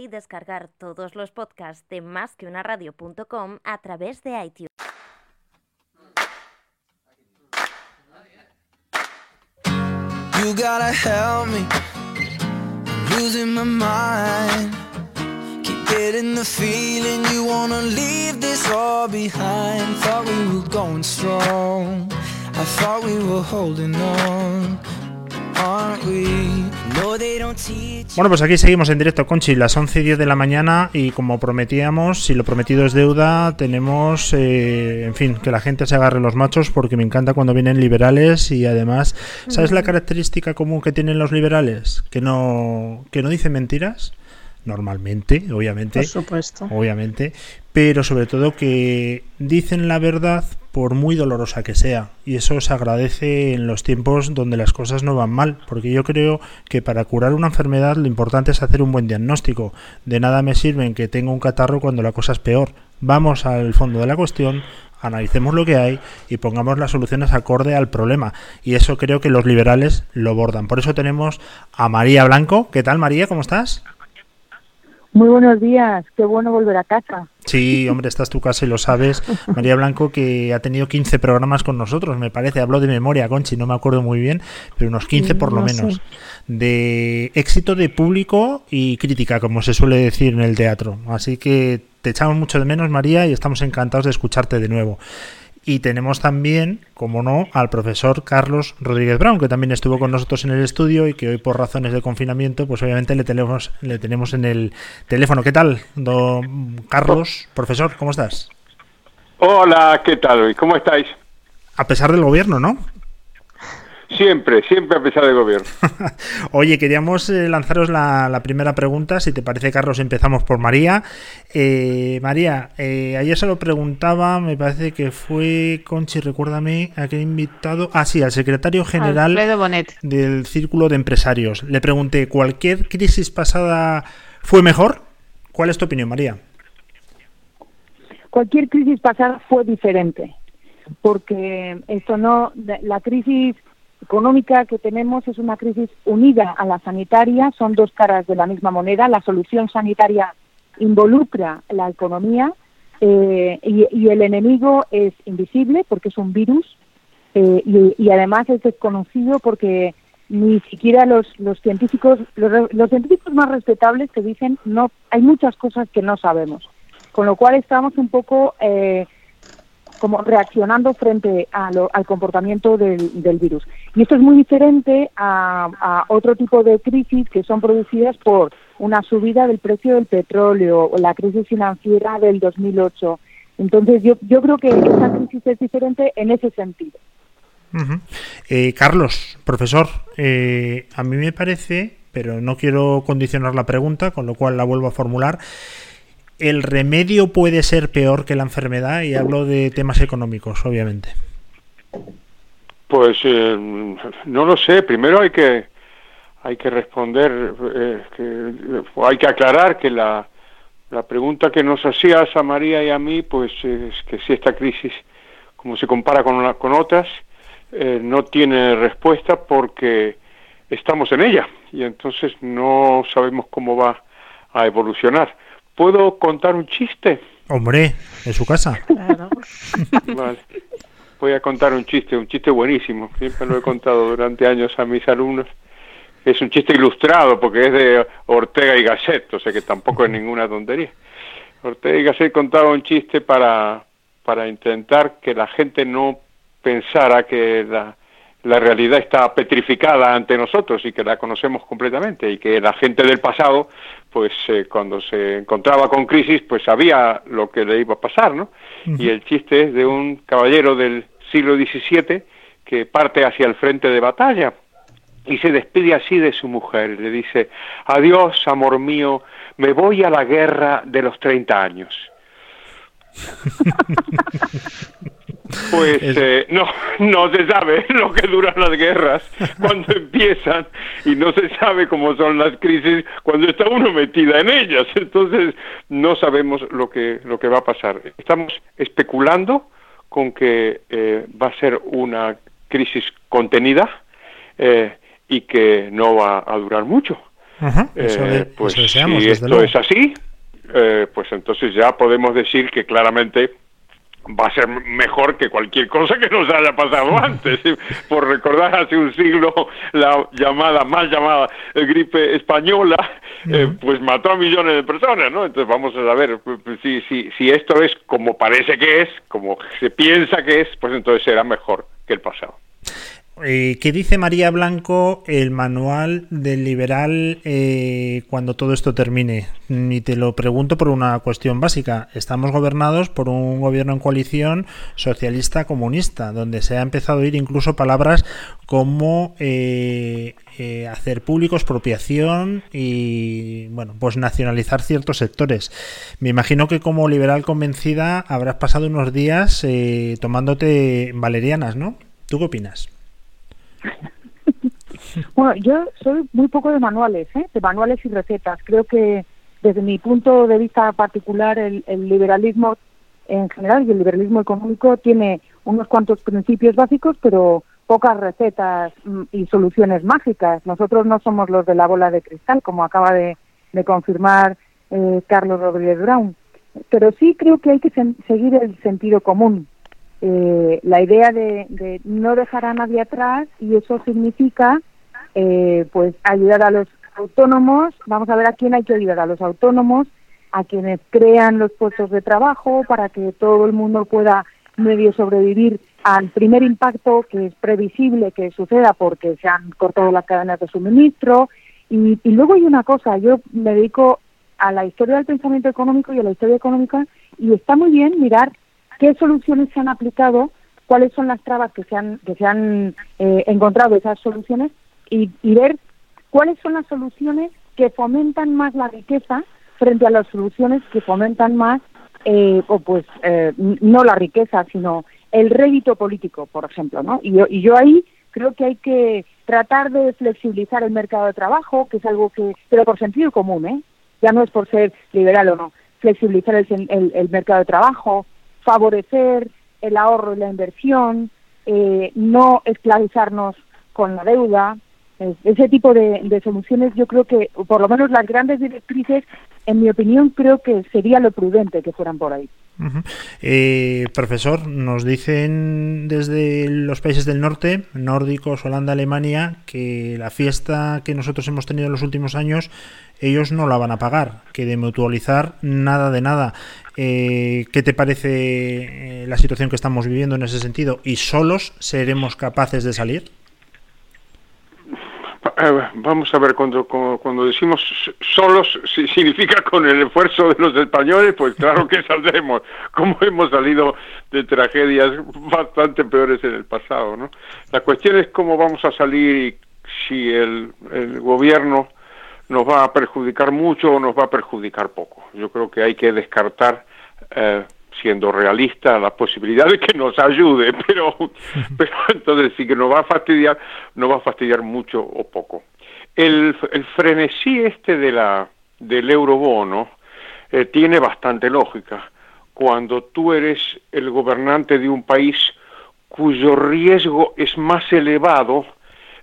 Speaker 8: Y descargar todos los podcasts de másqueunaradio.com a través de iTunes.
Speaker 7: You gotta help me. My mind. Keep getting the feeling you wanna leave this all behind. Thought we were going strong. I thought we were holding on.
Speaker 3: Bueno, pues aquí seguimos en directo, Conchi, las 11 y 10 de la mañana y como prometíamos, si lo prometido es deuda, tenemos, eh, en fin, que la gente se agarre los machos porque me encanta cuando vienen liberales y además, ¿sabes la característica común que tienen los liberales? Que no, que no dicen mentiras, normalmente, obviamente.
Speaker 4: Por supuesto.
Speaker 3: Obviamente, pero sobre todo que dicen la verdad por muy dolorosa que sea. Y eso se agradece en los tiempos donde las cosas no van mal, porque yo creo que para curar una enfermedad lo importante es hacer un buen diagnóstico. De nada me sirven que tenga un catarro cuando la cosa es peor. Vamos al fondo de la cuestión, analicemos lo que hay y pongamos las soluciones acorde al problema. Y eso creo que los liberales lo bordan. Por eso tenemos a María Blanco. ¿Qué tal María? ¿Cómo estás?
Speaker 9: Muy buenos días, qué bueno volver a casa.
Speaker 3: Sí, hombre, esta es tu casa y lo sabes. María Blanco, que ha tenido 15 programas con nosotros, me parece. Hablo de memoria, Conchi, no me acuerdo muy bien, pero unos 15 por lo
Speaker 4: sé.
Speaker 3: menos. De éxito de público y crítica, como se suele decir en el teatro. Así que te echamos mucho de menos, María, y estamos encantados de escucharte de nuevo. Y tenemos también, como no, al profesor Carlos Rodríguez Brown, que también estuvo con nosotros en el estudio y que hoy por razones de confinamiento, pues obviamente le tenemos, le tenemos en el teléfono. ¿Qué tal, don Carlos? Profesor, ¿cómo estás?
Speaker 10: Hola, ¿qué tal? ¿Cómo estáis?
Speaker 3: A pesar del gobierno, ¿no?
Speaker 10: Siempre, siempre a pesar del gobierno.
Speaker 3: Oye, queríamos eh, lanzaros la, la primera pregunta. Si te parece, Carlos, empezamos por María. Eh, María, eh, ayer se lo preguntaba, me parece que fue Conchi, recuérdame, a qué invitado. Ah, sí, al secretario general
Speaker 4: Bonet.
Speaker 3: del Círculo de Empresarios. Le pregunté, ¿cualquier crisis pasada fue mejor? ¿Cuál es tu opinión, María?
Speaker 9: Cualquier crisis pasada fue diferente, porque esto no, la crisis económica que tenemos es una crisis unida a la sanitaria, son dos caras de la misma moneda. La solución sanitaria involucra la economía eh, y, el enemigo es invisible porque es un virus eh, y, y además es desconocido porque ni siquiera los, los científicos los, los científicos más respetables te dicen no hay muchas cosas que no sabemos con lo cual estamos un poco eh, como reaccionando frente al comportamiento del, del virus. Y esto es muy diferente a, otro tipo de crisis que son producidas por una subida del precio del petróleo o la crisis financiera del 2008. Entonces yo, yo creo que esta crisis es diferente en ese sentido.
Speaker 3: Eh, Carlos, profesor, eh, a mí me parece, pero no quiero condicionar la pregunta, con lo cual la vuelvo a formular. ¿El remedio puede ser peor que la enfermedad? Y hablo de temas económicos, obviamente.
Speaker 10: Pues eh, no lo sé. Primero hay que hay que responder, eh, que, hay que aclarar que la, la pregunta que nos hacías a María y a mí, pues es que si esta crisis, como se compara con, la- con otras, eh, no tiene respuesta porque estamos en ella y entonces no sabemos cómo va a evolucionar. ¿Puedo contar un chiste?
Speaker 3: Hombre, en su casa.
Speaker 10: Vale. Voy a contar un chiste, un chiste buenísimo. Siempre lo he contado durante años a mis alumnos. Es un chiste ilustrado porque es de Ortega y Gasset, o sea que tampoco es ninguna tontería. Ortega y Gasset contaba un chiste para, para intentar que la gente no pensara que la, la realidad está petrificada ante nosotros y que la conocemos completamente y que la gente del pasado, pues eh, cuando se encontraba con crisis, pues sabía lo que le iba a pasar, ¿no? Y el chiste es de un caballero del siglo XVII que parte hacia el frente de batalla y se despide así de su mujer. Le dice, adiós, amor mío, me voy a la guerra de los 30 años. Pues eh, no, no se sabe lo que duran las guerras cuando empiezan y no se sabe cómo son las crisis cuando está uno metida en ellas. Entonces no sabemos lo que lo que va a pasar. Estamos especulando con que eh, va a ser una crisis contenida eh, y que no va a durar mucho.
Speaker 3: Ajá, eso,
Speaker 10: Eh,
Speaker 3: de-
Speaker 10: pues
Speaker 3: eso deseamos,
Speaker 10: si esto
Speaker 3: luego.
Speaker 10: es así, eh, pues entonces ya podemos decir que claramente va a ser mejor que cualquier cosa que nos haya pasado antes. Por recordar hace un siglo la llamada, mal llamada eh, gripe española, eh, pues mató a millones de personas, ¿no? Entonces vamos a saber pues, pues, si, si, si esto es como parece que es, como se piensa que es, pues entonces será mejor que el pasado.
Speaker 3: Eh, ¿Qué dice María Blanco el manual del liberal eh, cuando todo esto termine? Y te lo pregunto por una cuestión básica. Estamos gobernados por un gobierno en coalición socialista-comunista, donde se ha empezado a oír incluso palabras como eh, eh, hacer público expropiación y, bueno, pues nacionalizar ciertos sectores. Me imagino que como liberal convencida habrás pasado unos días eh, tomándote valerianas, ¿no? ¿Tú qué opinas?
Speaker 9: Bueno, yo soy muy poco de manuales, ¿eh? de manuales y recetas. Creo que desde mi punto de vista particular el, el liberalismo en general y el liberalismo económico tiene unos cuantos principios básicos, pero pocas recetas mm, y soluciones mágicas. Nosotros no somos los de la bola de cristal, como acaba de, confirmar eh, Carlos Rodríguez Brown. Pero sí creo que hay que seguir el sentido común. Eh, la idea de, de no dejar a nadie atrás y eso significa eh, pues ayudar a los autónomos. Vamos a ver a quién hay que ayudar, a los autónomos, a quienes crean los puestos de trabajo para que todo el mundo pueda medio sobrevivir al primer impacto que es previsible que suceda porque se han cortado las cadenas de suministro. Y, y luego hay una cosa, yo me dedico a la historia del pensamiento económico y a la historia económica y está muy bien mirar qué soluciones se han aplicado, cuáles son las trabas que se han, que se han eh, encontrado esas soluciones y, ver cuáles son las soluciones que fomentan más la riqueza frente a las soluciones que fomentan más, eh, o pues eh, no la riqueza, sino el rédito político, por ejemplo, ¿no? Y yo, y yo ahí creo que hay que tratar de flexibilizar el mercado de trabajo, que es algo que, pero por sentido común, ¿eh? Ya no es por ser liberal o no, flexibilizar el, el- el mercado de trabajo, favorecer el ahorro y la inversión, eh, no esclavizarnos con la deuda, ese tipo de, soluciones yo creo que, por lo menos las grandes directrices, en mi opinión, creo que sería lo prudente que fueran por ahí.
Speaker 3: Eh, profesor, nos dicen desde los países del norte, nórdicos, Holanda, Alemania, que la fiesta que nosotros hemos tenido en los últimos años, ellos no la van a pagar, que de mutualizar nada de nada. Eh, ¿Qué te parece eh, la situación que estamos viviendo en ese sentido? ¿Y solos seremos capaces de salir?
Speaker 10: Vamos a ver, cuando, cuando, cuando decimos solos, si- significa con el esfuerzo de los españoles, pues claro que saldremos, como hemos salido de tragedias bastante peores en el pasado, ¿no? La cuestión es cómo vamos a salir y si el, el gobierno nos va a perjudicar mucho o nos va a perjudicar poco. Yo creo que hay que descartar, eh, siendo realista, la posibilidad de que nos ayude, pero, pero entonces sí que nos va a fastidiar, nos va a fastidiar mucho o poco. El, el frenesí este de la, del eurobono eh, tiene bastante lógica. Cuando tú eres el gobernante de un país cuyo riesgo es más elevado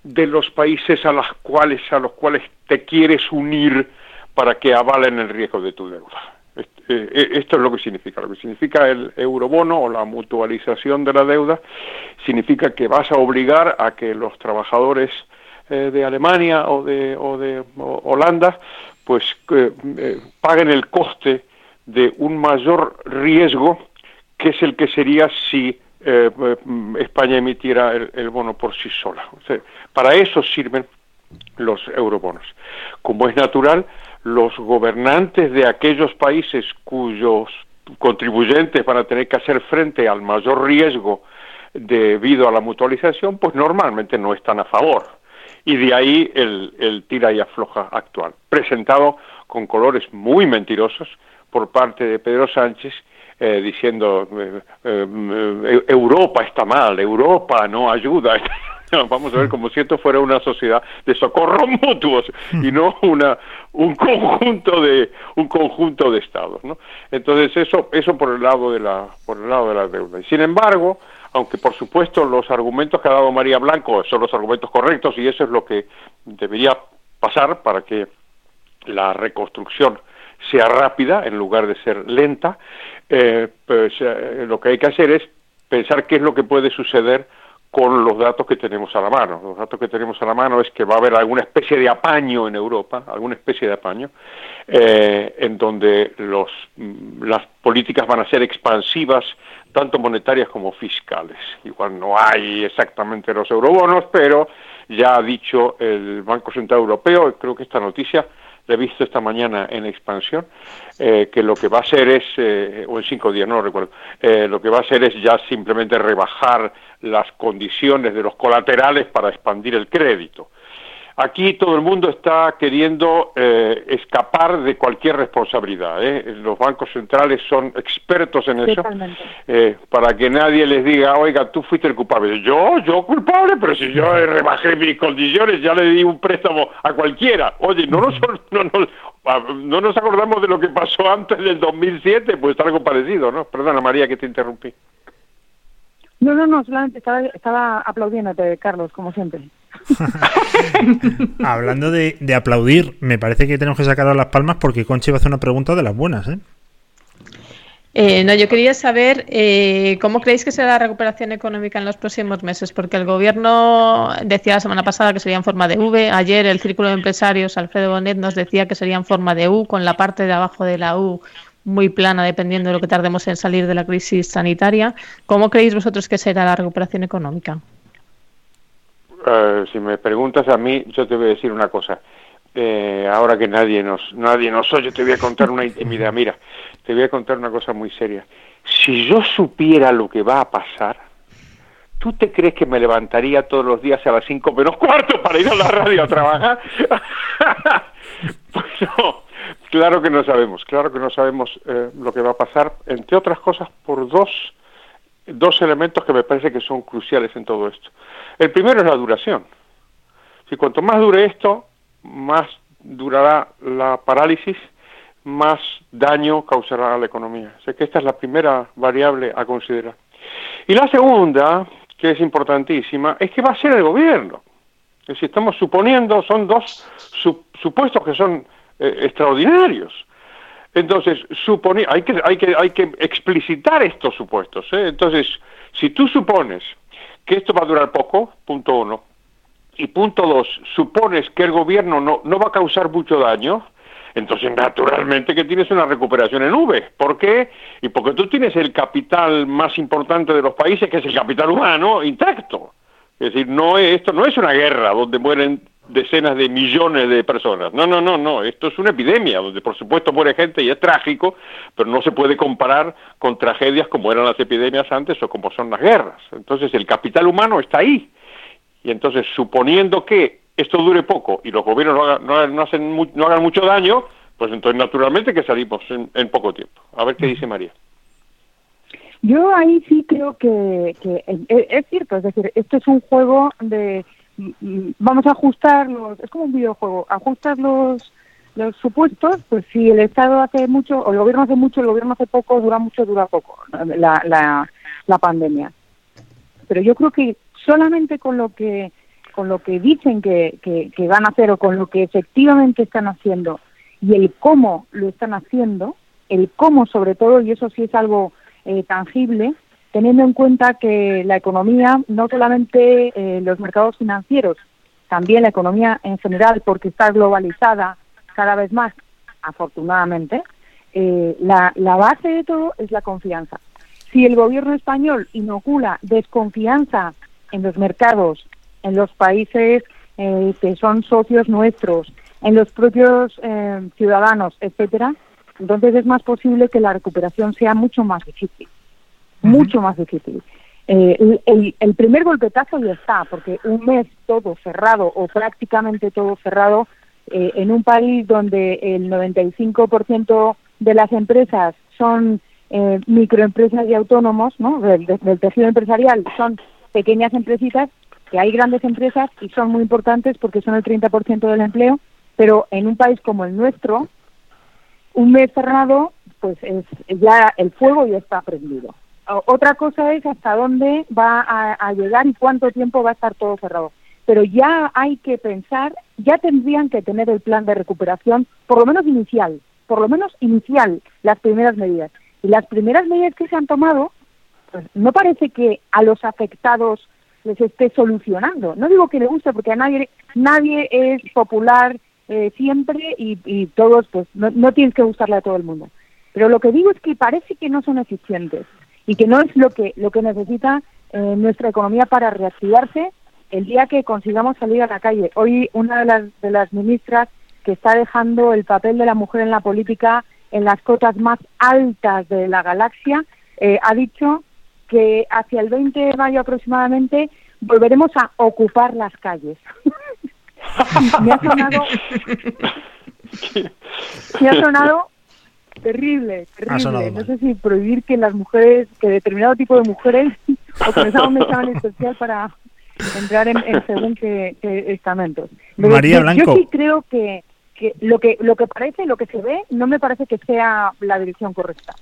Speaker 10: de los países a, las cuales, a los cuales te quieres unir para que avalen el riesgo de tu deuda. Eh, Esto es lo que significa. Lo que significa el eurobono o la mutualización de la deuda significa que vas a obligar a que los trabajadores eh, de Alemania o de, o de Holanda pues eh, eh, paguen el coste de un mayor riesgo que es el que sería si eh, España emitiera el, el bono por sí sola. O sea, para eso sirven los eurobonos. Como es natural, los gobernantes de aquellos países cuyos contribuyentes van a tener que hacer frente al mayor riesgo debido a la mutualización, pues normalmente no están a favor. Y de ahí el, el tira y afloja actual, presentado con colores muy mentirosos por parte de Pedro Sánchez, eh, diciendo eh, eh, Europa está mal, Europa no ayuda. Vamos a ver como si esto fuera una sociedad de socorros mutuos y no una un conjunto de un conjunto de estados, ¿no? Entonces eso eso por el lado de la por el lado de la deuda. Y sin embargo, aunque por supuesto los argumentos que ha dado María Blanco son los argumentos correctos y eso es lo que debería pasar para que la reconstrucción sea rápida en lugar de ser lenta, eh, pues eh, lo que hay que hacer es pensar qué es lo que puede suceder con los datos que tenemos a la mano. Los datos que tenemos a la mano es que va a haber alguna especie de apaño en Europa, alguna especie de apaño, eh, en donde los, mm, las políticas van a ser expansivas, tanto monetarias como fiscales. Igual no hay exactamente los eurobonos, pero ya ha dicho el Banco Central Europeo, creo que esta noticia la he visto esta mañana en expansión, eh, que lo que va a hacer es, eh, o en cinco días, no recuerdo, eh, lo que va a hacer es ya simplemente rebajar las condiciones de los colaterales para expandir el crédito. Aquí todo el mundo está queriendo eh, escapar de cualquier responsabilidad. ¿eh? Los bancos centrales son expertos en eso, eh, para que nadie les diga, oiga, tú fuiste el culpable. Yo, yo culpable, pero si yo rebajé mis condiciones, ya le di un préstamo a cualquiera. Oye, no nos, no, nos- ah, no nos acordamos de lo que pasó antes del 2007, pues algo parecido, ¿no? Perdona, María, que te interrumpí.
Speaker 9: No, no, no, solamente estaba, estaba aplaudiéndote, Carlos, como siempre.
Speaker 3: Hablando de, de aplaudir, me parece que tenemos que sacar a las palmas porque Conchi va a hacer una pregunta de las buenas, ¿eh?
Speaker 4: Eh, no, yo quería saber eh, cómo creéis que será la recuperación económica en los próximos meses, porque el gobierno decía la semana pasada que sería en forma de V, ayer el Círculo de Empresarios, Alfredo Bonet, nos decía que sería en forma de U, con la parte de abajo de la U muy plana dependiendo de lo que tardemos en salir de la crisis sanitaria. ¿Cómo creéis vosotros que será la recuperación económica?
Speaker 10: Eh, si me preguntas a mí, yo te voy a decir una cosa. Eh, ahora que nadie nos nadie nos oye, te voy a contar una intimidad. Mira, te voy a contar una cosa muy seria. Si yo supiera lo que va a pasar, ¿tú te crees que me levantaría todos los días a las cinco menos cuarto para ir a la radio a trabajar? pues no, claro que no sabemos, claro que no sabemos eh, lo que va a pasar, entre otras cosas por dos, dos elementos que me parece que son cruciales en todo esto. El primero es la duración. Si cuanto más dure esto, más durará la parálisis, más daño causará a la economía. O sea que esta es la primera variable a considerar. Y la segunda, que es importantísima, es que va a ser el gobierno. Es decir, estamos suponiendo, son dos su- supuestos que son eh, extraordinarios. Entonces, supone, hay, que, hay, que, hay que explicitar estos supuestos. ¿eh? Entonces, si tú supones que esto va a durar poco, punto uno, y punto dos, supones que el gobierno no, no va a causar mucho daño, entonces naturalmente que tienes una recuperación en V. ¿Por qué? Y porque tú tienes el capital más importante de los países, que es el capital humano, intacto. Es decir, no es, esto no es una guerra donde mueren decenas de millones de personas. No, no, no, no. Esto es una epidemia donde por supuesto muere gente y es trágico, pero no se puede comparar con tragedias como eran las epidemias antes o como son las guerras. Entonces el capital humano está ahí. Y entonces, suponiendo que esto dure poco y los gobiernos no hagan, no hacen no hagan mucho daño, pues entonces naturalmente que salimos en, poco tiempo. A ver qué dice María.
Speaker 9: Yo ahí sí creo que, es, cierto, es decir, esto es un juego de vamos a ajustar los, es como un videojuego, ajustas los los supuestos, pues si el Estado hace mucho, o el gobierno hace mucho, el gobierno hace poco, dura mucho, dura poco, la, la, la pandemia. Pero yo creo que solamente con lo que con lo que dicen que, que, van a hacer o con lo que efectivamente están haciendo y el cómo lo están haciendo, el cómo sobre todo, y eso sí es algo eh, tangible, teniendo en cuenta que la economía, no solamente eh, los mercados financieros, también la economía en general, porque está globalizada cada vez más, afortunadamente, eh, la, base de todo es la confianza. Si el gobierno español inocula desconfianza en los mercados, en los países eh, que son socios nuestros, en los propios ciudadanos, etcétera, entonces es más posible que la recuperación sea mucho más difícil, mucho más difícil. Eh, el- primer golpetazo ya está, porque un mes todo cerrado o prácticamente todo cerrado eh, en un país donde el 95% de las empresas son eh, microempresas y autónomos, ¿no? Del, del tejido empresarial son pequeñas empresitas, que hay grandes empresas y son muy importantes porque son el 30% del empleo, pero en un país como el nuestro, un mes cerrado, pues es, ya el fuego ya está prendido. Otra cosa es hasta dónde va a, a llegar y cuánto tiempo va a estar todo cerrado. Pero ya hay que pensar, ya tendrían que tener el plan de recuperación, por lo menos inicial, por lo menos inicial, las primeras medidas. Y las primeras medidas que se han tomado, pues no parece que a los afectados les esté solucionando. No digo que le guste, porque a nadie, nadie es popular eh, siempre y, y todos, pues no, no tienes que gustarle a todo el mundo. Pero lo que digo es que parece que no son eficientes y que no es lo que lo que necesita eh, nuestra economía para reactivarse el día que consigamos salir a la calle. Hoy una de las de las ministras que está dejando el papel de la mujer en la política en las cotas más altas de la galaxia eh, ha dicho que hacia el 20 de mayo aproximadamente volveremos a ocupar las calles. me ha sonado me ha sonado terrible, terrible.
Speaker 3: sonado
Speaker 9: no sé si prohibir que las mujeres, que determinado tipo de mujeres, o que les haga un examen especial para entrar en, en según qué, qué estamentos.
Speaker 3: María Blanco.
Speaker 9: Yo sí creo que, que lo que lo que parece, lo que se ve, no me parece que sea la dirección correcta.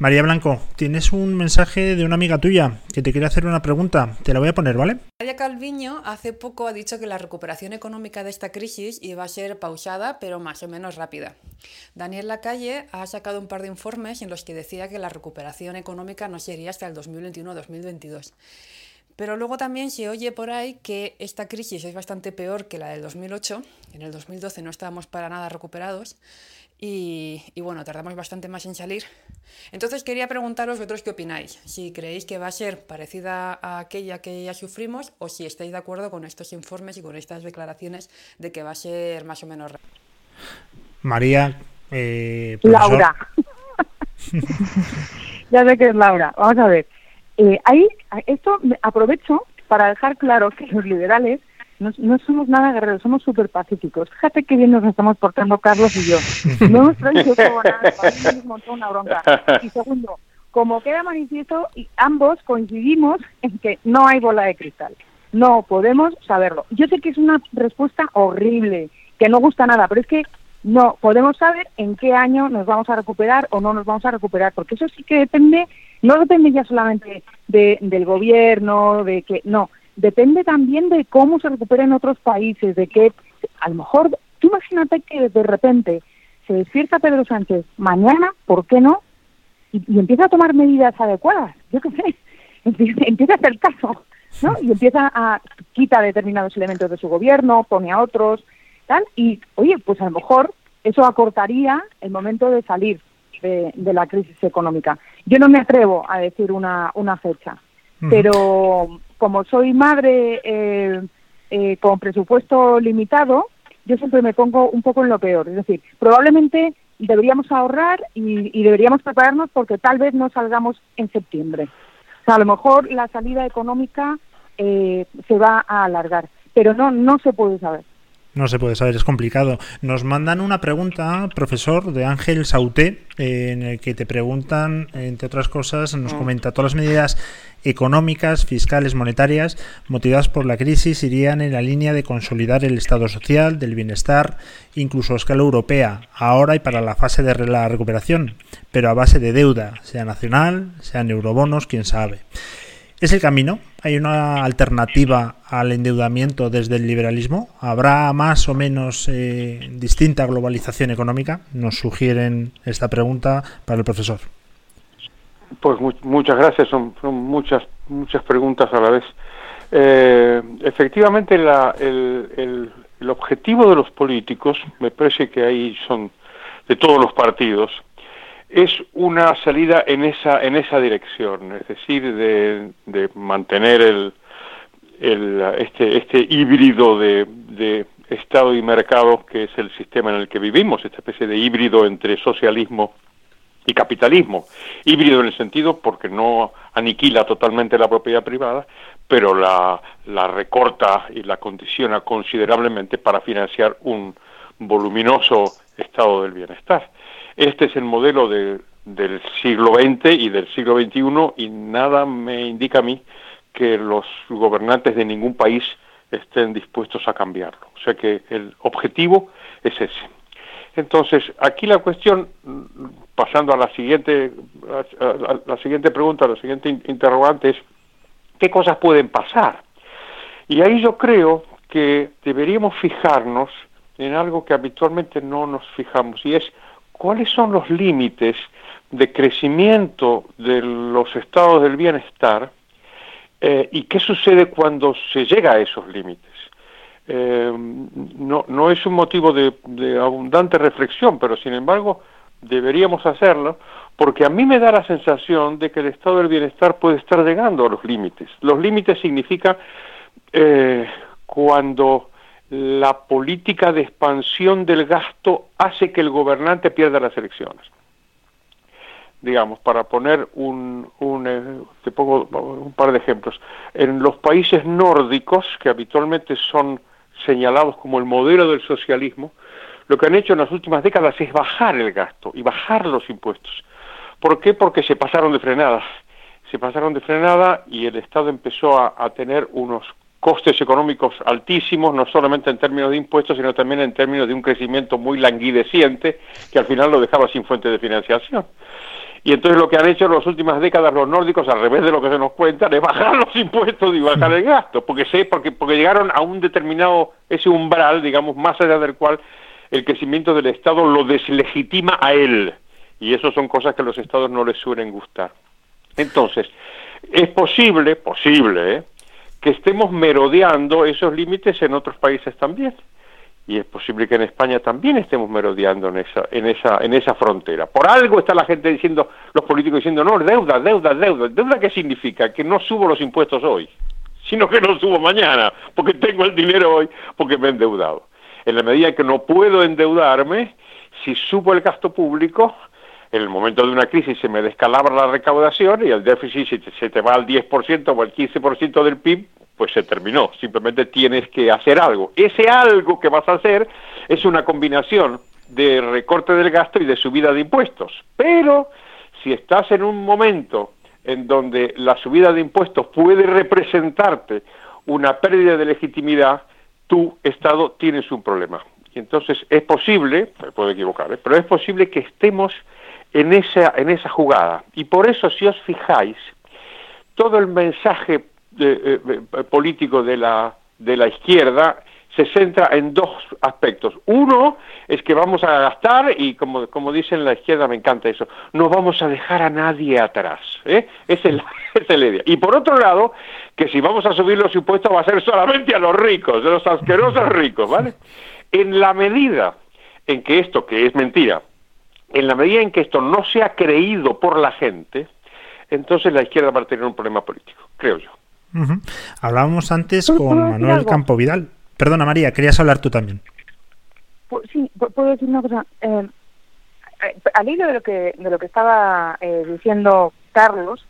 Speaker 3: María Blanco, tienes un mensaje de una amiga tuya que te quiere hacer una pregunta. Te la voy a poner, ¿vale?
Speaker 11: Nadia Calviño hace poco ha dicho que la recuperación económica de esta crisis iba a ser pausada, pero más o menos rápida. Daniel Lacalle ha sacado un par de informes en los que decía que la recuperación económica no sería hasta el 2021-2022. Pero luego también se oye por ahí que esta crisis es bastante peor que la del 2008. En el 2012 no estábamos para nada recuperados y, y bueno, tardamos bastante más en salir. Entonces quería preguntaros vosotros qué opináis. Si creéis que va a ser parecida a aquella que ya sufrimos o si estáis de acuerdo con estos informes y con estas declaraciones de que va a ser más o menos...
Speaker 3: María, eh.
Speaker 9: Laura. ya sé que es Laura. Vamos a ver. Eh, ahí, esto me aprovecho para dejar claro que los liberales no, no somos nada guerreros, somos súper pacíficos. Fíjate qué bien nos estamos portando Carlos y yo. No traído como nada, nos montó una bronca. Y segundo, como queda manifiesto, y ambos coincidimos en que no hay bola de cristal. No podemos saberlo. Yo sé que es una respuesta horrible, que no gusta nada, pero es que no podemos saber en qué año nos vamos a recuperar o no nos vamos a recuperar, porque eso sí que depende, no depende ya solamente de, del gobierno, de que no, depende también de cómo se recupera en otros países, de que a lo mejor, tú imagínate que de repente se despierta Pedro Sánchez mañana, ¿por qué no? Y, y empieza a tomar medidas adecuadas, yo qué sé, empieza, a hacer caso, ¿no? Y empieza a quita determinados elementos de su gobierno, pone a otros, tal, y oye, pues a lo mejor eso acortaría el momento de salir de, de la crisis económica. Yo no me atrevo a decir una, una fecha, pero como soy madre eh, eh, con presupuesto limitado, yo siempre me pongo un poco en lo peor. Es decir, probablemente deberíamos ahorrar y, deberíamos prepararnos porque tal vez no salgamos en septiembre. O sea, a lo mejor la salida económica eh, se va a alargar, pero no, no se puede saber.
Speaker 3: No se puede saber, es complicado. Nos mandan una pregunta, profesor, de Ángel Sauté, eh, en el que te preguntan, entre otras cosas, nos comenta, todas las medidas económicas, fiscales, monetarias, motivadas por la crisis, irían en la línea de consolidar el estado social, del bienestar, incluso a escala europea, ahora y para la fase de la recuperación, pero a base de deuda, sea nacional, sean eurobonos, quién sabe. ¿Es el camino? ¿Hay una alternativa al endeudamiento desde el liberalismo? ¿Habrá más o menos eh, distinta globalización económica? Nos sugieren esta pregunta para el profesor.
Speaker 10: Pues mu- muchas gracias, son, muchas muchas preguntas a la vez. Eh, efectivamente, el objetivo de los políticos, me parece que ahí son de todos los partidos, es una salida en esa en esa dirección, es decir, de, de mantener el, este este híbrido de, de Estado y mercado que es el sistema en el que vivimos, esta especie de híbrido entre socialismo y capitalismo. Híbrido en el sentido porque no aniquila totalmente la propiedad privada, pero la, la recorta y la condiciona considerablemente para financiar un voluminoso estado del bienestar. Este es el modelo de- del siglo XX y del siglo XXI y nada me indica a mí que los gobernantes de ningún país estén dispuestos a cambiarlo. O sea que el objetivo es ese. Entonces, aquí la cuestión, pasando a la siguiente, a, la siguiente pregunta, a la siguiente in- interrogante es, ¿qué cosas pueden pasar? Y ahí yo creo que deberíamos fijarnos en algo que habitualmente no nos fijamos, y es cuáles son los límites de crecimiento de los estados del bienestar eh, y qué sucede cuando se llega a esos límites. Eh, no, no es un motivo de, abundante reflexión, pero sin embargo deberíamos hacerlo porque a mí me da la sensación de que el estado del bienestar puede estar llegando a los límites. Los límites significa eh, cuando la política de expansión del gasto hace que el gobernante pierda las elecciones. Digamos, para poner un, un eh, te pongo un par de ejemplos. En los países nórdicos, que habitualmente son señalados como el modelo del socialismo, lo que han hecho en las últimas décadas es bajar el gasto y bajar los impuestos. ¿Por qué? Porque se pasaron de frenada. Se pasaron de frenada y el Estado empezó a, a tener unos costes económicos altísimos, no solamente en términos de impuestos, sino también en términos de un crecimiento muy languideciente que al final lo dejaba sin fuente de financiación. Y entonces lo que han hecho en las últimas décadas los nórdicos, al revés de lo que se nos cuenta, es bajar los impuestos y bajar el gasto, porque sé, porque, porque llegaron a un determinado, ese umbral, digamos, más allá del cual el crecimiento del Estado lo deslegitima a él. Y eso son cosas que los Estados no les suelen gustar. Entonces, es posible, posible, ¿eh? Que estemos merodeando esos límites en otros países también. Y es posible que en España también estemos merodeando en esa, en esa, en esa frontera. Por algo está la gente diciendo, los políticos diciendo, no, deuda, deuda, deuda. ¿Deuda qué significa? Que no subo los impuestos hoy, sino que no subo mañana, porque tengo el dinero hoy, porque me he endeudado. En la medida que no puedo endeudarme, si subo el gasto público, en el momento de una crisis se me descalabra la recaudación y el déficit se te, se te va al 10% o al 15% del PIB, pues se terminó. Simplemente tienes que hacer algo. Ese algo que vas a hacer es una combinación de recorte del gasto y de subida de impuestos. Pero si estás en un momento en donde la subida de impuestos puede representarte una pérdida de legitimidad, tu Estado tienes un problema. Y entonces es posible, me puedo equivocar, ¿eh? pero es posible que estemos en esa, en esa jugada. Y por eso, si os fijáis, todo el mensaje eh, eh, político de la, de la izquierda se centra en dos aspectos. Uno es que vamos a gastar y como, como dicen la izquierda, me encanta eso, no vamos a dejar a nadie atrás. ¿eh? Esa, es la, esa es la idea. Y por otro lado, que si vamos a subir los impuestos va a ser solamente a los ricos, de los asquerosos ricos, ¿vale? En la medida en que esto, que es mentira, en la medida en que esto no sea creído por la gente, entonces la izquierda va a tener un problema político, creo yo.
Speaker 3: Ujú. Hablábamos antes
Speaker 9: ¿Puedo
Speaker 3: con Manuel? Campo Vidal. Perdona, María, querías hablar tú también.
Speaker 9: Sí, pu- puedo decir una cosa. Eh, eh, al hilo de lo que de lo que estaba eh, diciendo Carlos,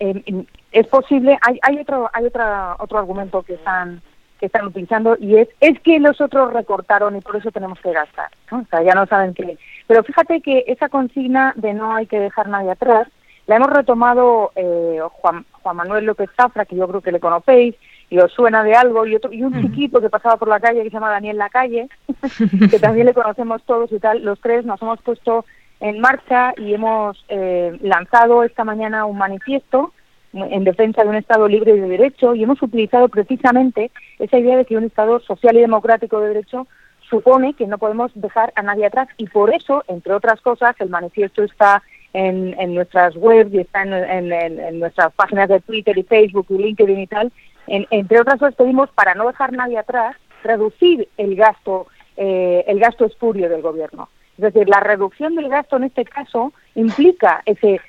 Speaker 9: eh, es posible. Hay, hay otro hay otra otro argumento que están que están utilizando y es es que los otros recortaron y por eso tenemos que gastar. ¿no? O sea, ya no saben qué. Pero fíjate que esa consigna de no hay que dejar nadie atrás la hemos retomado eh, Juan, Juan Manuel López Zafra, que yo creo que le conocéis, y os suena de algo, y, otro, y un chiquito que pasaba por la calle que se llama Daniel Lacalle, que también le conocemos todos y tal, los tres nos hemos puesto en marcha y hemos eh, lanzado esta mañana un manifiesto en defensa de un Estado libre y de derecho y hemos utilizado precisamente esa idea de que un Estado social y democrático de derecho supone que no podemos dejar a nadie atrás y por eso, entre otras cosas, el manifiesto está en, en nuestras webs y está en, en- nuestras páginas de Twitter y Facebook y LinkedIn y tal. En- entre otras cosas pedimos para no dejar nadie atrás reducir el gasto eh, el gasto espurio del gobierno. Es decir, la reducción del gasto en este caso implica ese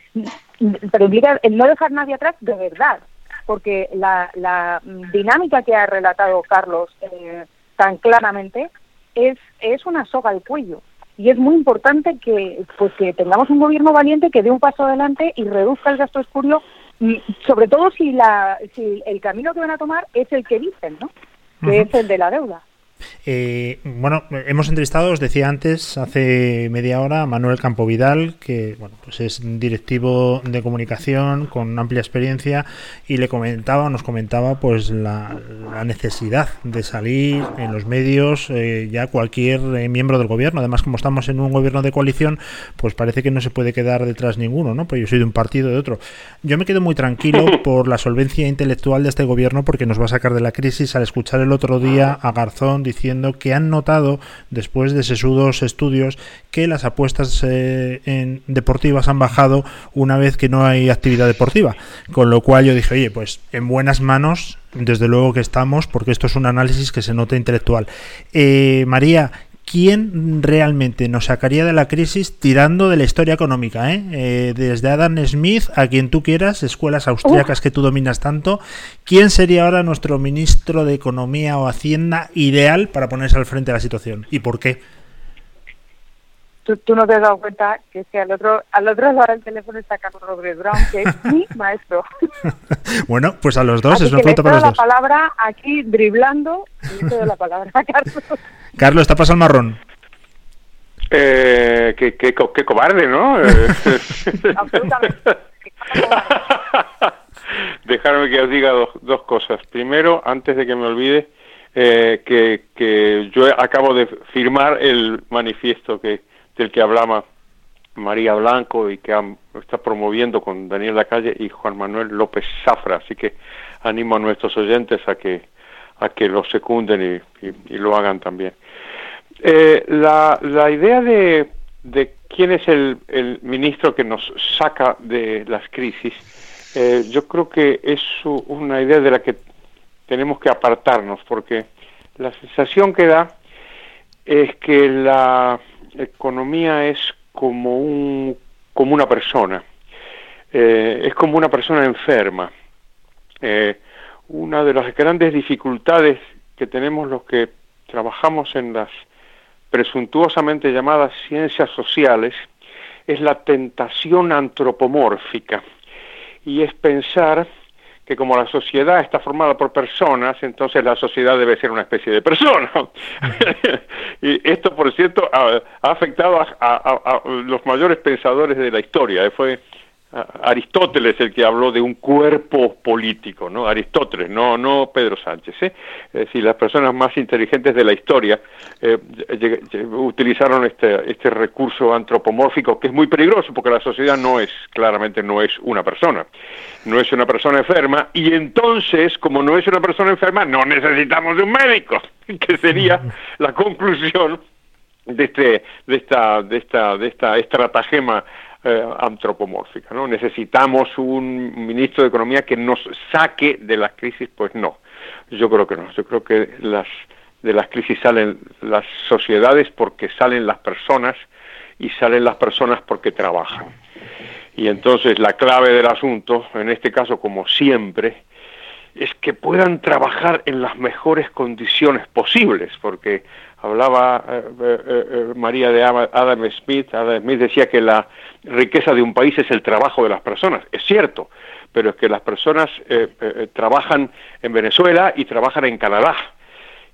Speaker 9: pero implica el no dejar nadie atrás de verdad, porque la, la dinámica que ha relatado Carlos eh, tan claramente es, es una soga al cuello. Y es muy importante que, pues, que tengamos un gobierno valiente que dé un paso adelante y reduzca el gasto espurio, mm, sobre todo si, la, si el camino que van a tomar es el que dicen, ¿no? que es el de la deuda.
Speaker 3: Eh, bueno, hemos entrevistado, os decía antes, hace media hora, a Manuel Campo Vidal, que bueno, pues es directivo de comunicación con amplia experiencia y le comentaba, nos comentaba, pues la, la necesidad de salir en los medios eh, ya cualquier eh, miembro del gobierno. Además, como estamos en un gobierno de coalición, pues parece que no se puede quedar detrás ninguno, ¿no? Pues yo soy de un partido de otro. Yo me quedo muy tranquilo por la solvencia intelectual de este gobierno porque nos va a sacar de la crisis al escuchar el otro día a Garzón diciendo que han notado, después de sesudos estudios, que las apuestas eh, en deportivas han bajado una vez que no hay actividad deportiva. Con lo cual yo dije, oye, pues en buenas manos, desde luego que estamos, porque esto es un análisis que se nota intelectual. Eh, María, ¿quién realmente nos sacaría de la crisis tirando de la historia económica? eh? Eh, desde Adam Smith a quien tú quieras, escuelas austriacas que tú dominas tanto, ¿quién sería ahora nuestro ministro de Economía o Hacienda ideal para ponerse al frente de la situación? ¿Y por qué?
Speaker 9: Tú, tú no te has dado cuenta que es que al otro, al otro lado del teléfono está Carlos Rodríguez Brown, que es mi maestro.
Speaker 3: Bueno, pues a los dos,
Speaker 9: Así
Speaker 3: es una
Speaker 9: que
Speaker 3: pregunta para los
Speaker 9: la
Speaker 3: dos.
Speaker 9: palabra aquí driblando y le cedo la palabra a Carlos.
Speaker 3: Carlos, te pasa el marrón.
Speaker 10: Eh, qué, qué, co- qué cobarde, ¿no? Eh,
Speaker 9: Absolutamente.
Speaker 10: Dejarme que os diga dos, dos cosas. Primero, antes de que me olvide, eh, que, que yo acabo de firmar el manifiesto que del que hablaba María Blanco y que está promoviendo con Daniel Lacalle y Juan Manuel López Zafra. Así que animo a nuestros oyentes a que a que lo secunden y, lo hagan también. Eh, la, la idea de, de quién es el, el ministro que nos saca de las crisis eh, yo creo que es una idea de la que tenemos que apartarnos, porque la sensación que da es que la economía es como un como una persona, Eh, es como una persona enferma. Eh, una de las grandes dificultades que tenemos los que trabajamos en las presuntuosamente llamadas ciencias sociales es la tentación antropomórfica y es pensar que como la sociedad está formada por personas, entonces la sociedad debe ser una especie de persona. y esto, por cierto, ha, afectado a, a- los mayores pensadores de la historia. Fue Aristóteles el que habló de un cuerpo político, ¿no? Aristóteles, no, no Pedro Sánchez. ¿eh? Es decir, las personas más inteligentes de la historia eh, utilizaron este, este recurso antropomórfico que es muy peligroso porque la sociedad no es, claramente no es una persona, no es una persona enferma y entonces, como no es una persona enferma, no necesitamos de un médico, que sería la conclusión de este de esta de esta de esta estratagema eh, antropomórfica no necesitamos un ministro de economía que nos saque de las crisis pues no. Yo creo que no. Yo creo que las de las crisis salen las sociedades porque salen las personas y salen las personas porque trabajan. Y entonces la clave del asunto en este caso como siempre es que puedan trabajar en las mejores condiciones posibles, porque hablaba eh, eh, eh, María de Adam Smith, Adam Smith decía que la riqueza de un país es el trabajo de las personas, es cierto, pero es que las personas eh, eh, trabajan en Venezuela y trabajan en Canadá.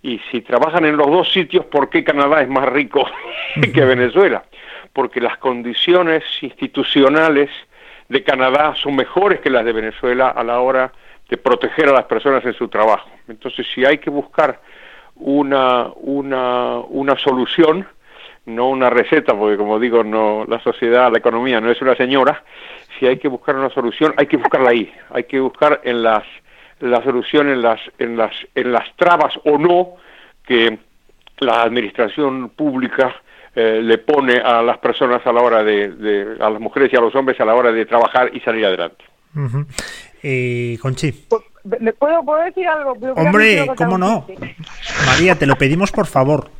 Speaker 10: Y si trabajan en los dos sitios, ¿por qué Canadá es más rico que Venezuela? Porque las condiciones institucionales de Canadá son mejores que las de Venezuela a la hora de proteger a las personas en su trabajo. Entonces, si hay que buscar una, una, una solución, no una receta, porque como digo, no, la sociedad, la economía no es una señora, si hay que buscar una solución, hay que buscarla ahí, hay que buscar en las la solución en las en las en las trabas o no que la administración pública eh, le pone a las personas a la hora de, de- a las mujeres y a los hombres a la hora de trabajar y salir adelante.
Speaker 3: Eh, Conchi,
Speaker 9: ¿Me puedo, puedo decir algo?
Speaker 3: Hombre, ¿cómo no? María, te lo pedimos por favor.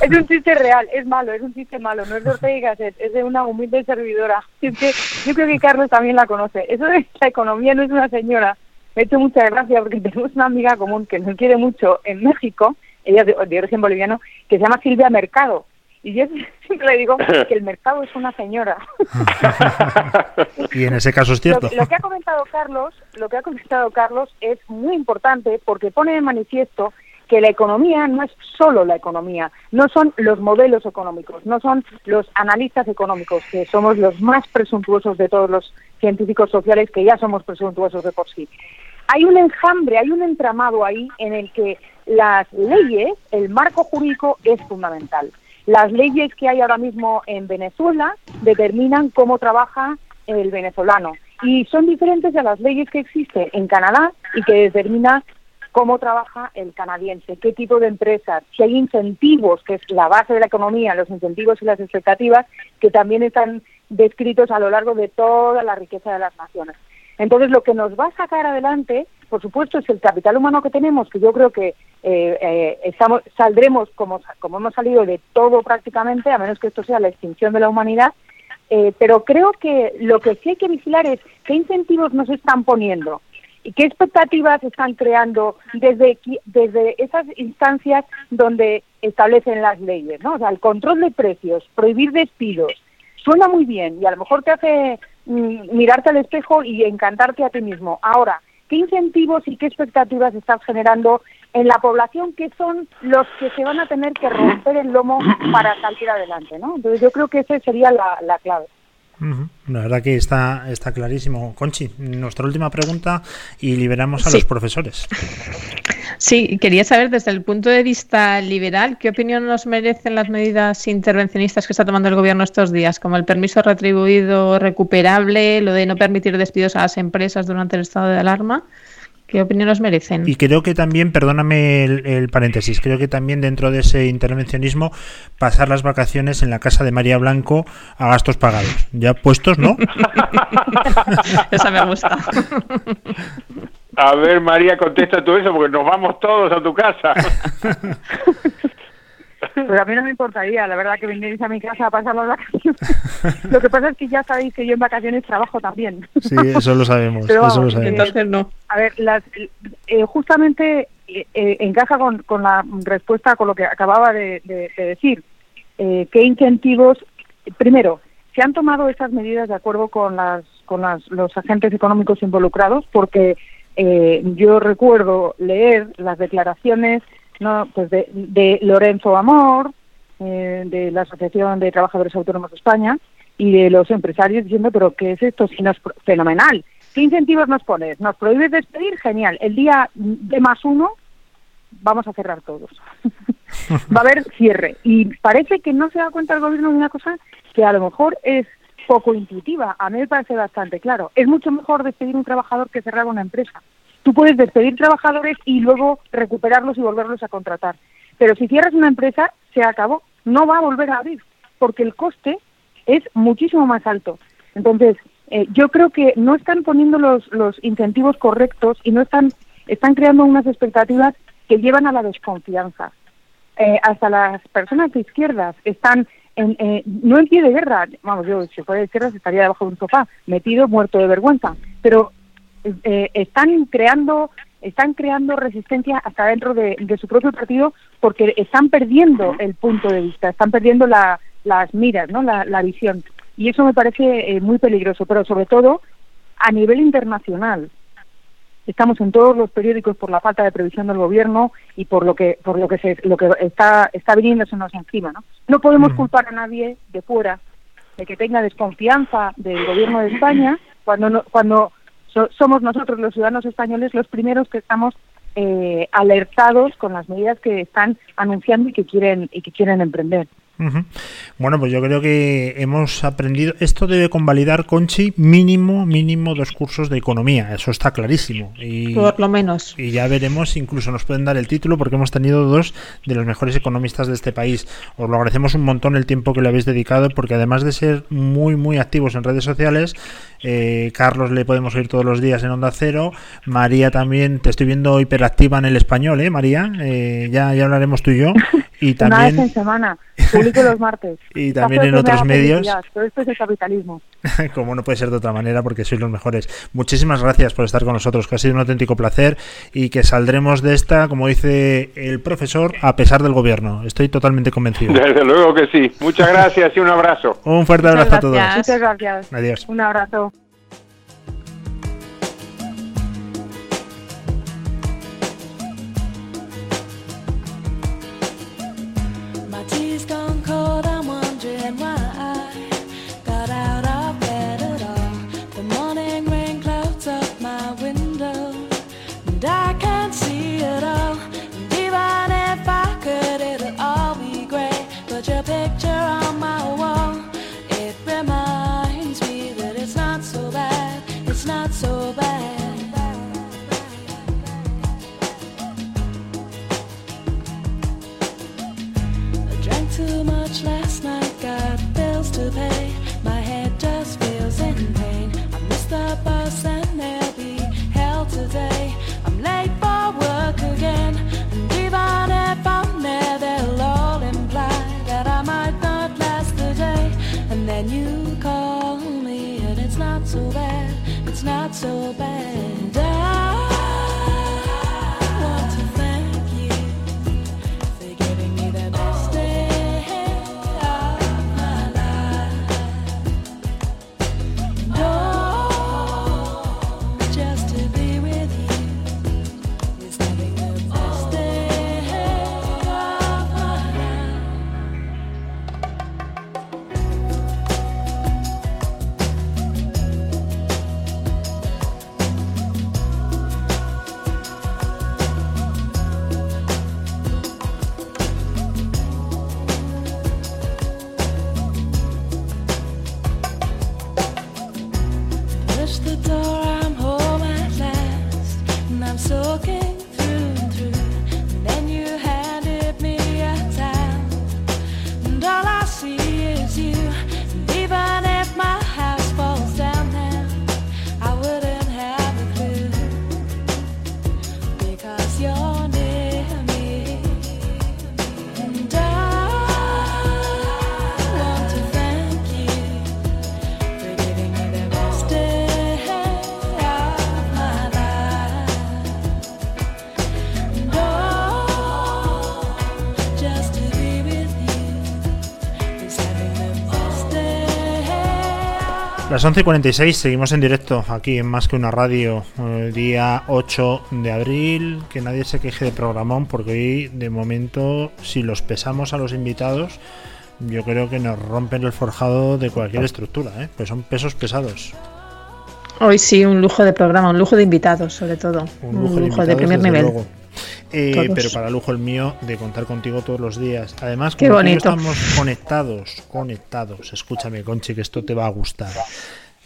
Speaker 9: Es un chiste real, es malo, es un chiste malo, no es de Ortega y Gasset, es de una humilde servidora. Es que yo creo que Carlos también la conoce. Eso de la economía no es una señora, me ha hecho mucha gracia porque tenemos una amiga común que nos quiere mucho en México, ella es de, de origen boliviano, que se llama Silvia Mercado. Y yo siempre le digo que el mercado es una señora.
Speaker 3: Y en ese caso es
Speaker 9: Lo,
Speaker 3: cierto.
Speaker 9: lo que ha comentado Carlos, lo que ha comentado Carlos es muy importante porque pone de manifiesto que la economía no es solo la economía, no son los modelos económicos, no son los analistas económicos, que somos los más presuntuosos de todos los científicos sociales, que ya somos presuntuosos de por sí. Hay un enjambre, hay un entramado ahí en el que las leyes, el marco jurídico es fundamental. Las leyes que hay ahora mismo en Venezuela determinan cómo trabaja el venezolano y son diferentes a las leyes que existen en Canadá y que determina cómo trabaja el canadiense, qué tipo de empresas, si hay incentivos, que es la base de la economía, los incentivos y las expectativas, que también están descritos a lo largo de toda la riqueza de las naciones. Entonces, lo que nos va a sacar adelante, por supuesto, es el capital humano que tenemos, que yo creo que eh, eh, estamos, saldremos como, hemos salido de todo prácticamente, a menos que esto sea la extinción de la humanidad, eh, pero creo que lo que sí hay que vigilar es qué incentivos nos están poniendo y qué expectativas están creando desde, desde esas instancias donde establecen las leyes, ¿no? O sea, el control de precios, prohibir despidos, suena muy bien y a lo mejor te hace mm, mirarte al espejo y encantarte a ti mismo. Ahora, ¿qué incentivos y qué expectativas estás generando en la población que son los que se van a tener que romper el lomo para salir adelante, ¿no? Entonces yo creo que esa sería la, la clave.
Speaker 3: La verdad que está, está clarísimo. Conchi, nuestra última pregunta y liberamos a
Speaker 4: Sí.
Speaker 3: los profesores.
Speaker 4: Sí, quería saber desde el punto de vista liberal, ¿qué opinión nos merecen las medidas intervencionistas que está tomando el gobierno estos días, como el permiso retribuido recuperable, lo de no permitir despidos a las empresas durante el estado de alarma? ¿Qué opinión os merecen?
Speaker 3: Y creo que también, perdóname el, el paréntesis, creo que también dentro de ese intervencionismo pasar las vacaciones en la casa de María Blanco a gastos pagados. Ya puestos, ¿no?
Speaker 4: Esa me gusta.
Speaker 10: A ver, María, contesta tú eso porque nos vamos todos a tu casa.
Speaker 9: Pues a mí no me importaría, la verdad, que vinierais a mi casa a pasar las vacaciones. Lo que pasa es que ya sabéis que yo en vacaciones trabajo también.
Speaker 3: Sí, eso lo sabemos.
Speaker 9: Pero
Speaker 3: eso lo
Speaker 9: vamos,
Speaker 3: sabemos.
Speaker 4: Entonces no.
Speaker 9: A ver, las, eh, justamente eh, eh, encaja con, con la respuesta con lo que acababa de, de- de decir. Eh, ¿Qué incentivos? Primero, se han tomado estas medidas de acuerdo con, las, con las, los agentes económicos involucrados, porque eh, yo recuerdo leer las declaraciones no, pues de, de Lorenzo Amor, eh, de la Asociación de Trabajadores Autónomos de España, y de los empresarios diciendo, pero ¿qué es esto? Si no es pro- fenomenal. ¿Qué incentivos nos pones? ¿Nos prohíbes despedir? Genial. El día de más uno vamos a cerrar todos. Va a haber cierre. Y parece que no se da cuenta el gobierno de una cosa que a lo mejor es poco intuitiva. A mí me parece bastante claro. Es mucho mejor despedir un trabajador que cerrar una empresa. Tú puedes despedir trabajadores y luego recuperarlos y volverlos a contratar. Pero si cierras una empresa, se acabó. No va a volver a abrir, porque el coste es muchísimo más alto. Entonces, eh, yo creo que no están poniendo los, los incentivos correctos y no están, están creando unas expectativas que llevan a la desconfianza. Eh, hasta las personas de izquierdas están en, eh, no en pie de guerra, vamos, yo si fuera de izquierdas estaría debajo de un sofá, metido, muerto de vergüenza, pero eh, están creando están creando resistencia hasta dentro de, de su propio partido porque están perdiendo el punto de vista, están perdiendo la- las miras, ¿no? la, la visión. Y eso me parece eh, muy peligroso, pero sobre todo a nivel internacional. Estamos en todos los periódicos por la falta de previsión del gobierno y por lo que por lo que se lo que está está viniéndosenos encima, ¿no? No podemos culpar a nadie de fuera de que tenga desconfianza del gobierno de España cuando no- cuando so- somos nosotros los ciudadanos españoles los primeros que estamos eh, alertados con las medidas que están anunciando y que quieren y que quieren emprender.
Speaker 3: Ujú. Bueno, pues yo creo que hemos aprendido. Esto debe convalidar, Conchi, mínimo, mínimo dos cursos de economía. Eso está clarísimo. Y,
Speaker 4: Por lo menos.
Speaker 3: y ya veremos, incluso nos pueden dar el título porque hemos tenido dos de los mejores economistas de este país. Os lo agradecemos un montón el tiempo que le habéis dedicado porque además de ser muy, muy activos en redes sociales, eh, Carlos le podemos oír todos los días en Onda Cero. María también, te estoy viendo hiperactiva en el español, ¿eh, María? Eh, ya, ya hablaremos tú y yo. Y
Speaker 9: Una vez en
Speaker 3: también,
Speaker 9: semana, publico los martes.
Speaker 3: Y también en otros medios.
Speaker 9: Pero esto es el capitalismo.
Speaker 3: como no puede ser de otra manera, porque sois los mejores. Muchísimas gracias por estar con nosotros, que ha sido un auténtico placer y que saldremos de esta, como dice el profesor, a pesar del gobierno. Estoy totalmente convencido.
Speaker 10: Desde luego que sí. Muchas gracias y un abrazo.
Speaker 3: Un fuerte
Speaker 9: Muchas
Speaker 3: abrazo a todos.
Speaker 9: Muchas gracias.
Speaker 3: Adiós.
Speaker 9: Un abrazo.
Speaker 12: and why.
Speaker 3: Las 11.46 seguimos en directo aquí en Más que una radio, el día 8 de abril. Que nadie se queje de programón porque hoy, de momento, si los pesamos a los invitados, yo creo que nos rompen el forjado de cualquier estructura, ¿eh? pues son pesos pesados.
Speaker 4: Hoy sí, un lujo de programa, un lujo de invitados, sobre todo.
Speaker 3: Un lujo, de,
Speaker 4: de primer nivel.
Speaker 3: luego. Eh, pero para lujo el mío de contar contigo todos los días. Además,
Speaker 4: Qué
Speaker 3: como
Speaker 4: bonito.
Speaker 3: estamos conectados, conectados. Escúchame, Conchi, que esto te va a gustar.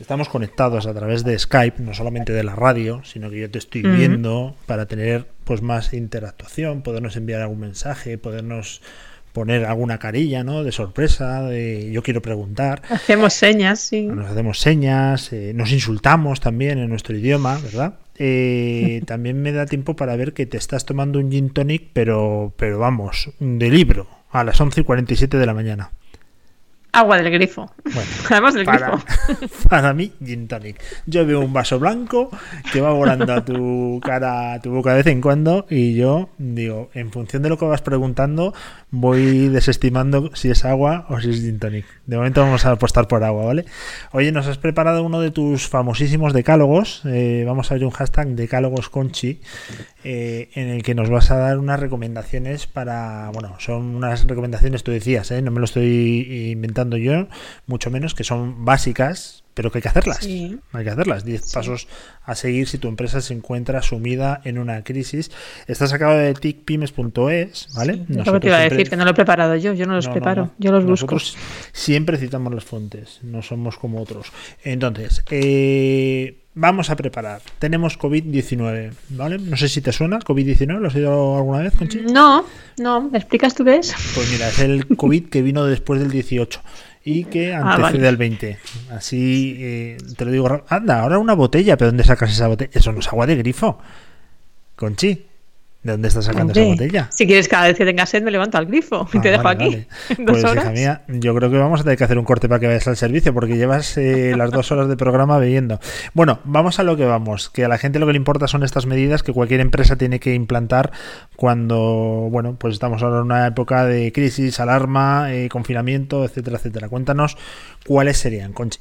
Speaker 3: Estamos conectados a través de Skype, no solamente de la radio, sino que yo te estoy viendo para tener pues más interactuación, podernos enviar algún mensaje, podernos poner alguna carilla, ¿no? De sorpresa, de yo quiero preguntar.
Speaker 4: Hacemos señas, sí.
Speaker 3: Nos hacemos señas, eh, nos insultamos también en nuestro idioma, ¿verdad? Eh, también me da tiempo para ver que te estás tomando un gin tonic, pero, pero vamos, de libro, a las 11 y 47 de la mañana.
Speaker 4: Agua del grifo.
Speaker 3: Bueno,
Speaker 4: Además del
Speaker 3: para,
Speaker 4: grifo.
Speaker 3: para mí, gin tonic. Yo veo un vaso blanco que va volando a tu cara, a tu boca de vez en cuando, y yo digo, en función de lo que vas preguntando, voy desestimando si es agua o si es gin tonic. De momento vamos a apostar por agua, ¿vale? Oye, nos has preparado uno de tus famosísimos decálogos. eh, vamos a abrir un hashtag decálogos conchi, eh, en el que nos vas a dar unas recomendaciones para, bueno, son unas recomendaciones, tú decías, ¿eh? no me lo estoy inventando yo, mucho menos que son básicas, pero que hay que hacerlas.
Speaker 4: Sí.
Speaker 3: Hay que hacerlas. 10 pasos a seguir si tu empresa se encuentra sumida en una crisis. Está sacado de ticpymes.es, ¿vale?
Speaker 4: Lo que te iba a decir, que no lo he preparado yo, yo no los
Speaker 3: No,
Speaker 4: preparo,
Speaker 3: no.
Speaker 4: yo los busco.
Speaker 3: Siempre citamos las fuentes, no somos como otros. Entonces, eh, vamos a preparar. Tenemos COVID-19, ¿vale? No sé si te suena el COVID-19, ¿lo has oído alguna vez, Conchi?
Speaker 4: No, no, ¿me explicas tú qué es?
Speaker 3: Pues mira, es el COVID que vino después del 18 y que
Speaker 4: Ah,
Speaker 3: antecede
Speaker 4: vale.
Speaker 3: al 20. Así eh, te lo digo. Anda, ahora una botella, pero ¿dónde sacas esa botella? Eso no es agua de grifo. Conchi, ¿de dónde estás sacando esa botella?
Speaker 4: Si quieres cada vez que tengas sed me levanto al grifo y
Speaker 3: Ah,
Speaker 4: te dejo
Speaker 3: vale,
Speaker 4: aquí.
Speaker 3: vale.
Speaker 4: Dos
Speaker 3: Pues
Speaker 4: horas.
Speaker 3: hija mía, yo creo que vamos a tener que hacer un corte para que vayas al servicio porque llevas eh, las dos horas de programa bebiendo. Bueno, vamos a lo que vamos, que a la gente lo que le importa son estas medidas que cualquier empresa tiene que implantar cuando, bueno, pues estamos ahora en una época de crisis, alarma, eh, confinamiento, etcétera, etcétera. Cuéntanos cuáles serían, Conchi.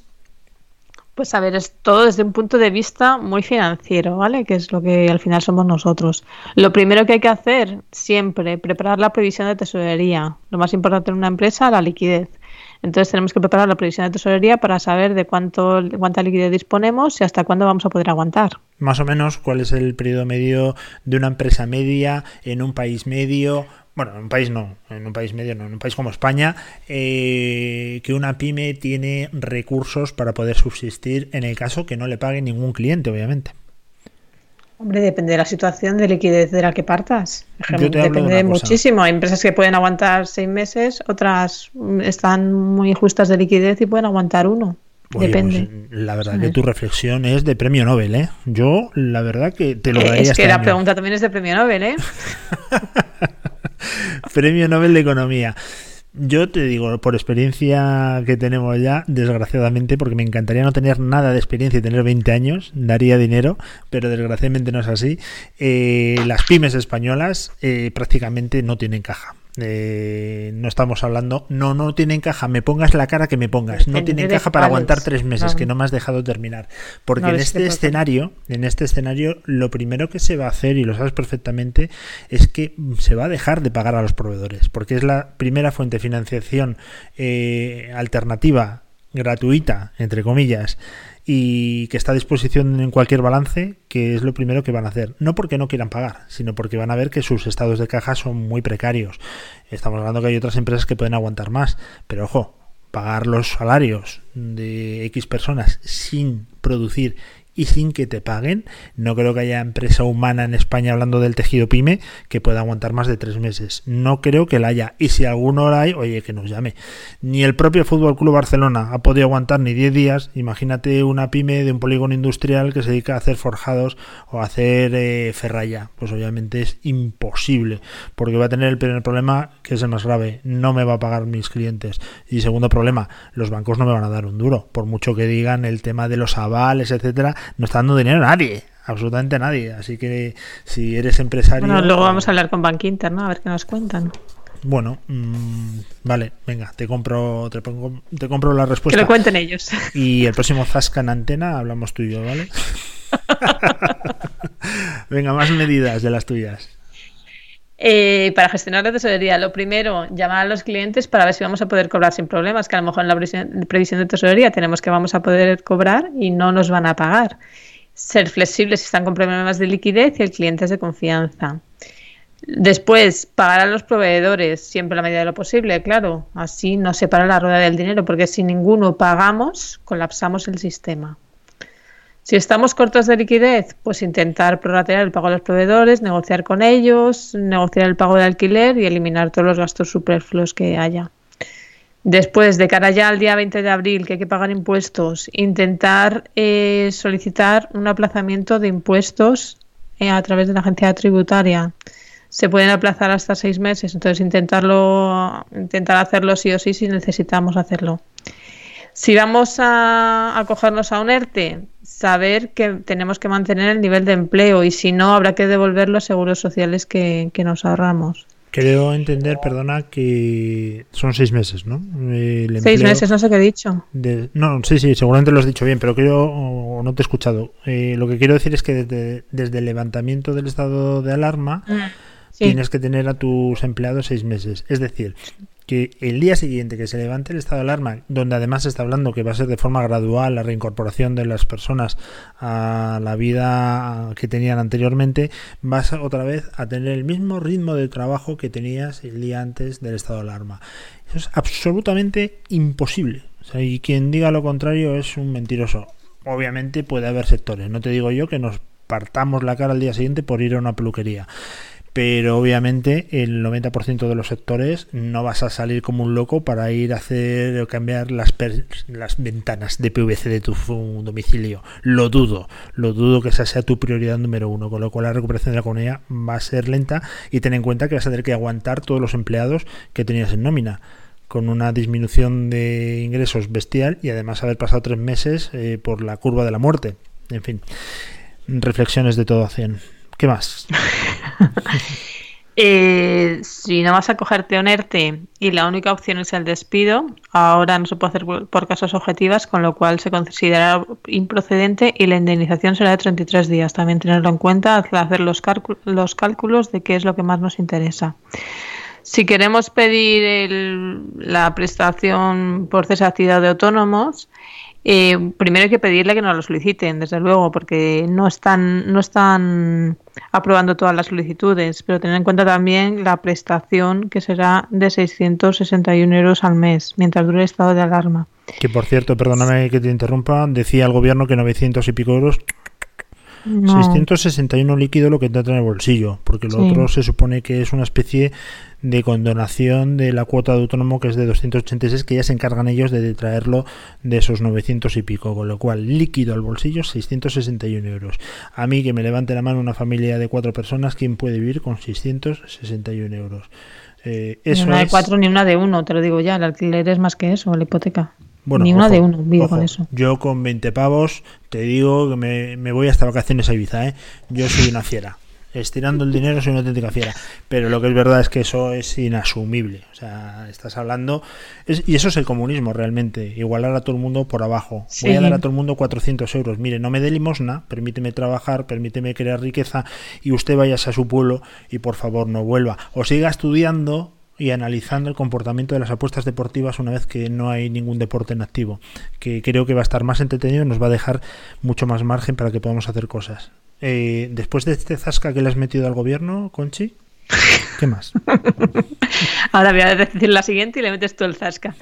Speaker 4: Pues a ver, es todo desde un punto de vista muy financiero, ¿vale? Que es lo que al final somos nosotros. Lo primero que hay que hacer siempre, preparar la previsión de tesorería. Lo más importante en una empresa, la liquidez. Entonces tenemos que preparar la previsión de tesorería para saber de cuánto, cuánta liquidez disponemos y hasta cuándo vamos a poder aguantar.
Speaker 3: Más o menos, ¿cuál es el periodo medio de una empresa media en un país medio? Bueno, en un país no, en un país medio no, en un país como España, eh, que una pyme tiene recursos para poder subsistir en el caso que no le pague ningún cliente, obviamente.
Speaker 4: Hombre, depende de la situación de liquidez de la que partas.
Speaker 3: Yo te hablo de
Speaker 4: Depende
Speaker 3: cosa.
Speaker 4: muchísimo. Hay empresas que pueden aguantar seis meses, otras mm, están muy justas de liquidez y pueden aguantar uno.
Speaker 3: Oye,
Speaker 4: Depende.
Speaker 3: pues, la verdad que tu reflexión es de premio Nobel, ¿eh? Yo, la verdad que te lo
Speaker 4: Eh,
Speaker 3: daría
Speaker 4: es
Speaker 3: este
Speaker 4: que la
Speaker 3: año.
Speaker 4: pregunta también es de premio Nobel, ¿eh?
Speaker 3: Premio Nobel de Economía. Yo te digo, por experiencia que tenemos ya, desgraciadamente, porque me encantaría no tener nada de experiencia y tener 20 años, daría dinero, pero desgraciadamente no es así. Eh, las pymes españolas eh, prácticamente no tienen caja. Eh, no estamos hablando, no, no tienen caja, me pongas la cara que me pongas, no tienen caja para aguantar tres meses, que no me has dejado terminar. Porque
Speaker 4: No,
Speaker 3: en
Speaker 4: es
Speaker 3: este escenario, en este escenario, lo primero que se va a hacer, y lo sabes perfectamente, es que se va a dejar de pagar a los proveedores, porque es la primera fuente de financiación eh, alternativa, gratuita, entre comillas, y que está a disposición en cualquier balance, que es lo primero que van a hacer. No porque no quieran pagar, sino porque van a ver que sus estados de caja son muy precarios. Estamos hablando que hay otras empresas que pueden aguantar más, pero ojo, pagar los salarios de X personas sin producir y sin que te paguen, no creo que haya empresa humana en España hablando del tejido pyme que pueda aguantar más de tres meses. No creo que la haya. Y si alguno la hay, oye, que nos llame. Ni el propio Fútbol Club Barcelona ha podido aguantar ni 10 días. Imagínate una pyme de un polígono industrial que se dedica a hacer forjados o hacer eh, ferralla. Pues obviamente es imposible, porque va a tener el primer problema, que es el más grave. No me va a pagar mis clientes. Y segundo problema, los bancos no me van a dar un duro. Por mucho que digan el tema de los avales, etcétera, no está dando dinero a nadie. Absolutamente a nadie. Así que si eres empresario.
Speaker 4: Bueno, luego vamos a hablar con Bank Inter, ¿no? A ver qué nos cuentan.
Speaker 3: Bueno, mm, vale, venga, te compro, te, pongo- te compro la
Speaker 4: Que
Speaker 3: respuesta.
Speaker 4: lo cuenten ellos.
Speaker 3: Y el próximo Zasca en antena hablamos tú y yo, ¿vale? venga, más medidas de las tuyas.
Speaker 4: Eh, para gestionar la tesorería, lo primero, llamar a los clientes para ver si vamos a poder cobrar sin problemas, que a lo mejor en la previsión, de tesorería tenemos que vamos a poder cobrar y no nos van a pagar. Ser flexibles si están con problemas de liquidez y el cliente es de confianza. Después, pagar a los proveedores, siempre a la medida de lo posible, claro. Así no se para la rueda del dinero, porque si ninguno pagamos, colapsamos el sistema. Si estamos cortos de liquidez, pues intentar prorratear el pago a los proveedores, negociar con ellos, negociar el pago de alquiler y eliminar todos los gastos superfluos que haya. Después, de cara ya al día 20 de abril, que hay que pagar impuestos, intentar eh, solicitar un aplazamiento de impuestos eh, a través de la agencia tributaria. Se pueden aplazar hasta seis meses, entonces intentarlo, intentar hacerlo sí o sí si necesitamos hacerlo. Si vamos a acogernos a un ERTE, saber que tenemos que mantener el nivel de empleo y si no, habrá que devolver los seguros sociales que, que nos ahorramos.
Speaker 3: Creo entender, perdona, que son seis meses, ¿no? El
Speaker 4: Seis meses, no sé qué he dicho.
Speaker 3: de- No, sí, sí, seguramente lo has dicho bien, pero creo, o no te he escuchado. Eh, lo que quiero decir es que desde, desde el levantamiento del estado de alarma
Speaker 4: Sí.
Speaker 3: tienes que tener a tus empleados seis meses. Es decir, que el día siguiente que se levante el estado de alarma, donde además se está hablando que va a ser de forma gradual la reincorporación de las personas a la vida que tenían anteriormente, vas otra vez a tener el mismo ritmo de trabajo que tenías el día antes del estado de alarma. Eso es absolutamente imposible. Y quien diga lo contrario es un mentiroso. Obviamente puede haber sectores. No te digo yo que nos partamos la cara al día siguiente por ir a una peluquería pero obviamente el 90% de los sectores no vas a salir como un loco para ir a hacer o cambiar las, las ventanas de PVC de tu domicilio. Lo dudo, lo dudo que esa sea tu prioridad número uno, con lo cual la recuperación de la economía va a ser lenta y ten en cuenta que vas a tener que aguantar todos los empleados que tenías en nómina con una disminución de ingresos bestial y además haber pasado tres meses eh, por la curva de la muerte. En fin, reflexiones de todo a 100. ¿Qué más?
Speaker 4: Eh, si no vas a cogerte un ERTE y la única opción es el despido, ahora no se puede hacer por causas objetivas, con lo cual se considerará improcedente y la indemnización será de 33 días. También tenerlo en cuenta al hacer los, cálcu- los cálculos de qué es lo que más nos interesa. Si queremos pedir el- la prestación por cesatividad de autónomos, eh, primero hay que pedirle que nos lo soliciten, desde luego, porque no están, no están aprobando todas las solicitudes, pero tener en cuenta también la prestación que será de 661 euros al mes, mientras dure el estado de alarma.
Speaker 3: Que por cierto, perdóname que te interrumpa, decía el gobierno que 900 y pico euros,
Speaker 4: No.
Speaker 3: 661 líquido lo que entra en el bolsillo, porque lo
Speaker 4: Sí.
Speaker 3: otro se supone que es una especie de condonación de la cuota de autónomo que es de 286, que ya se encargan ellos de traerlo de esos 900 y pico, con lo cual líquido al bolsillo 661 euros. A mí que me levante la mano una familia de cuatro personas, ¿quién puede vivir con 661 euros? Eh,
Speaker 4: Ni
Speaker 3: eso
Speaker 4: una de
Speaker 3: es-
Speaker 4: cuatro ni una de uno, te lo digo ya, el alquiler es más que eso, la hipoteca.
Speaker 3: Bueno,
Speaker 4: ni una
Speaker 3: ojo,
Speaker 4: de uno, vivo
Speaker 3: ojo,
Speaker 4: con eso.
Speaker 3: Yo con 20 pavos te digo que me, me voy hasta vacaciones a Ibiza, ¿eh? Yo soy una fiera. Estirando el dinero soy una auténtica fiera. Pero lo que es verdad es que eso es inasumible. O sea, estás hablando... es- y eso es el comunismo realmente. Igualar a todo el mundo por abajo. Voy a dar a todo el mundo 400 euros. Mire, no me dé limosna, permíteme trabajar, permíteme crear riqueza y usted váyase a su pueblo y por favor no vuelva. O siga estudiando y analizando el comportamiento de las apuestas deportivas una vez que no hay ningún deporte en activo, que creo que va a estar más entretenido y nos va a dejar mucho más margen para que podamos hacer cosas. Eh, después de este zasca que le has metido al gobierno, Conchi, ¿qué más?
Speaker 4: Ahora voy a decir la siguiente y le metes tú el zasca.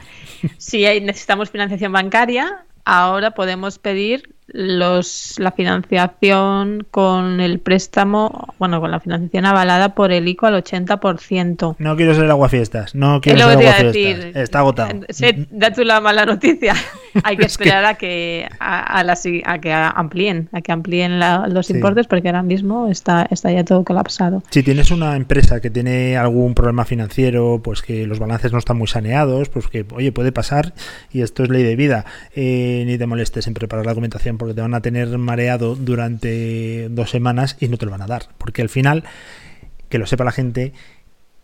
Speaker 4: Si necesitamos financiación bancaria, ahora podemos pedir los la financiación con el préstamo, bueno, con la financiación avalada por el ICO al 80%.
Speaker 3: No quiero ser el aguafiestas, no quiero ser
Speaker 4: a
Speaker 3: aguafiestas. Está agotado.
Speaker 4: Se- da tú la mala noticia. Hay que
Speaker 3: Es que-
Speaker 4: esperar a que a, a la a que amplíen, a que amplíen la- los
Speaker 3: Sí.
Speaker 4: importes porque ahora mismo está está ya todo colapsado.
Speaker 3: Si tienes una empresa que tiene algún problema financiero, pues que los balances no están muy saneados, pues que, oye, puede pasar y esto es ley de vida. Eh, ni te molestes en preparar la documentación porque te van a tener mareado durante dos semanas y no te lo van a dar. Porque al final, que lo sepa la gente,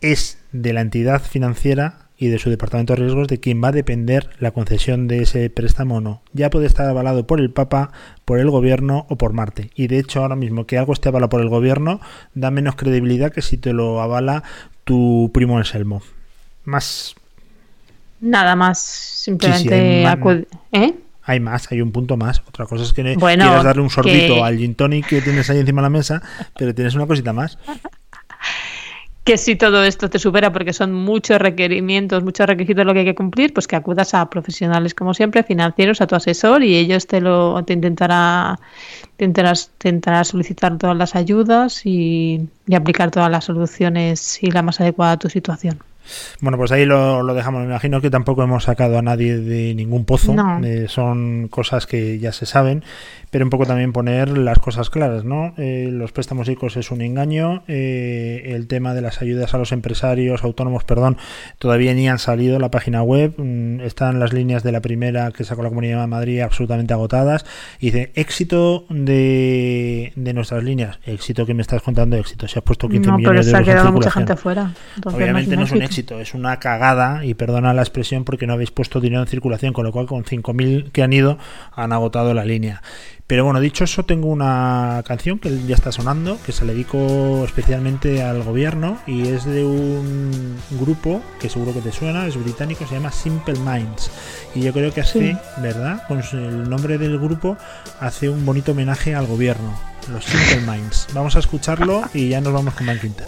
Speaker 3: es de la entidad financiera y de su departamento de riesgos de quien va a depender la concesión de ese préstamo o no. Ya puede estar avalado por el Papa, por el gobierno o por Marte. Y de hecho ahora mismo que algo esté avalado por el gobierno da menos credibilidad que si te lo avala tu primo Anselmo. Más
Speaker 4: Nada más, simplemente
Speaker 3: Sí, sí,
Speaker 4: ¿eh?
Speaker 3: Hay más, hay un punto más. Otra cosa es que
Speaker 4: Bueno,
Speaker 3: quieras darle un sorbito
Speaker 4: que-
Speaker 3: al gin tonic que tienes ahí encima de la mesa, pero tienes una cosita más.
Speaker 4: que si todo esto te supera porque son muchos requerimientos, muchos requisitos lo que hay que cumplir, pues que acudas a profesionales como siempre, financieros, a tu asesor y ellos te lo te intentará te intentarás, te intentará solicitar todas las ayudas y, y aplicar todas las soluciones y la más adecuada a tu situación.
Speaker 3: Bueno, pues ahí lo, lo dejamos. Me imagino que tampoco hemos sacado a nadie de ningún pozo.
Speaker 4: No.
Speaker 3: Eh, son cosas que ya se saben, pero un poco también poner las cosas claras, ¿no? Eh, los préstamos ICOs es un engaño. eh, el tema de las ayudas a los empresarios, autónomos, perdón, todavía ni han salido. La página web mm, están las líneas de la primera que sacó la Comunidad de Madrid absolutamente agotadas. Y dice, éxito de, de nuestras líneas. Éxito que me estás contando, éxito. Se ha puesto 15
Speaker 4: No, pero
Speaker 3: millones de
Speaker 4: se ha
Speaker 3: euros en
Speaker 4: quedado mucha gente fuera. Entonces,
Speaker 3: Obviamente no es un
Speaker 4: imagínate.
Speaker 3: Éxito, es una cagada y perdona la expresión porque no habéis puesto dinero en circulación, con lo cual con 5.000 que han ido han agotado la línea. Pero bueno, dicho eso, tengo una canción que ya está sonando, que se le dedico especialmente al gobierno y es de un grupo que seguro que te suena, es británico, se llama Simple Minds. Y yo creo que hace,
Speaker 4: Sí.
Speaker 3: ¿verdad? Con el nombre del grupo hace un bonito homenaje al gobierno, los Simple Minds. Vamos a escucharlo y ya nos vamos con Bank Inter.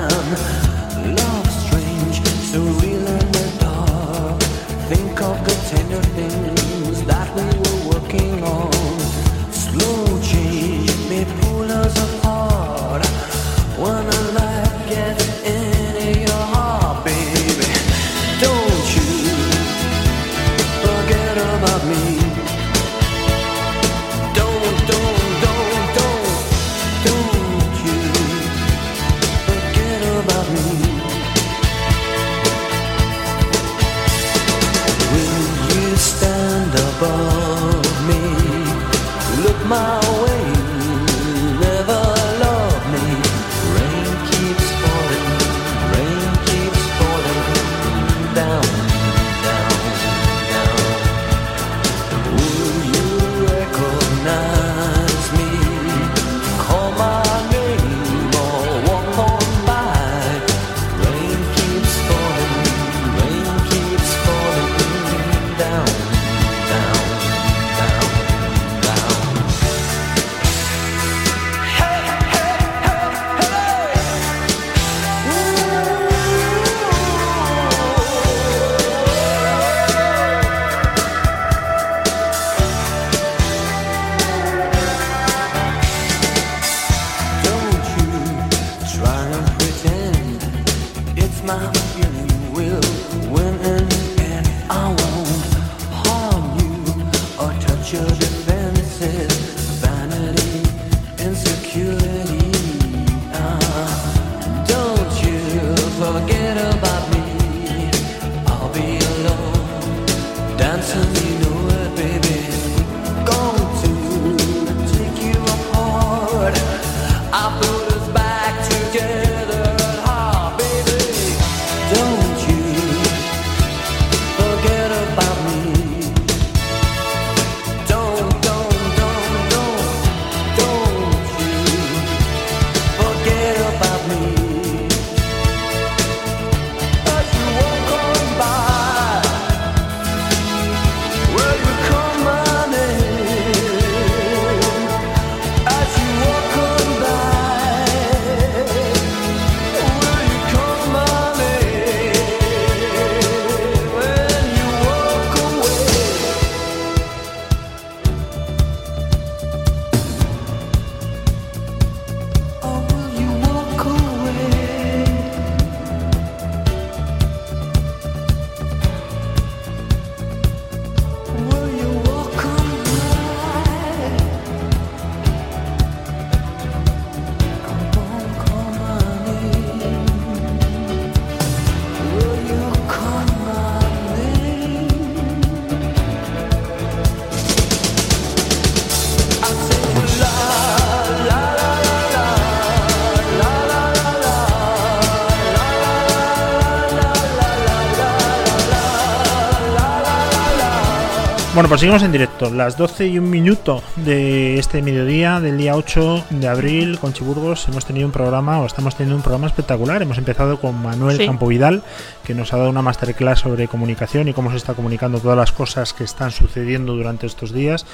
Speaker 3: Bueno, pues seguimos en directo. Las 12 y un minuto de este mediodía del día 8 de abril con Chiburgos hemos tenido un programa, o estamos teniendo un programa espectacular. Hemos empezado con Manuel
Speaker 4: Sí.
Speaker 3: Campovidal, que nos ha dado una masterclass sobre comunicación y cómo se está comunicando todas las cosas que están sucediendo durante estos días.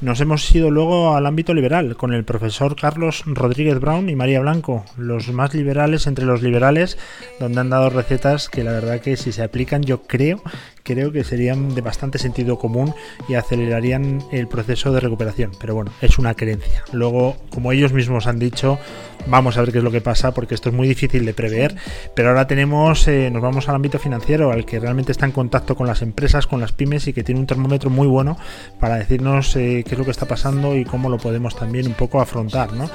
Speaker 3: Nos hemos ido luego al ámbito liberal con el profesor Carlos Rodríguez Brown y María Blanco, los más liberales entre los liberales, donde han dado recetas que la verdad que si se aplican yo creo creo que serían de bastante sentido común y acelerarían el proceso de recuperación. Pero bueno, es una creencia. Luego, como ellos mismos han dicho, vamos a ver qué es lo que pasa porque esto es muy difícil de prever. Pero ahora tenemos, eh, nos vamos al ámbito financiero, al que realmente está en contacto con las empresas, con las pymes y que tiene un termómetro muy bueno para decirnos eh, qué es lo que está pasando y cómo lo podemos también un poco afrontar, ¿no?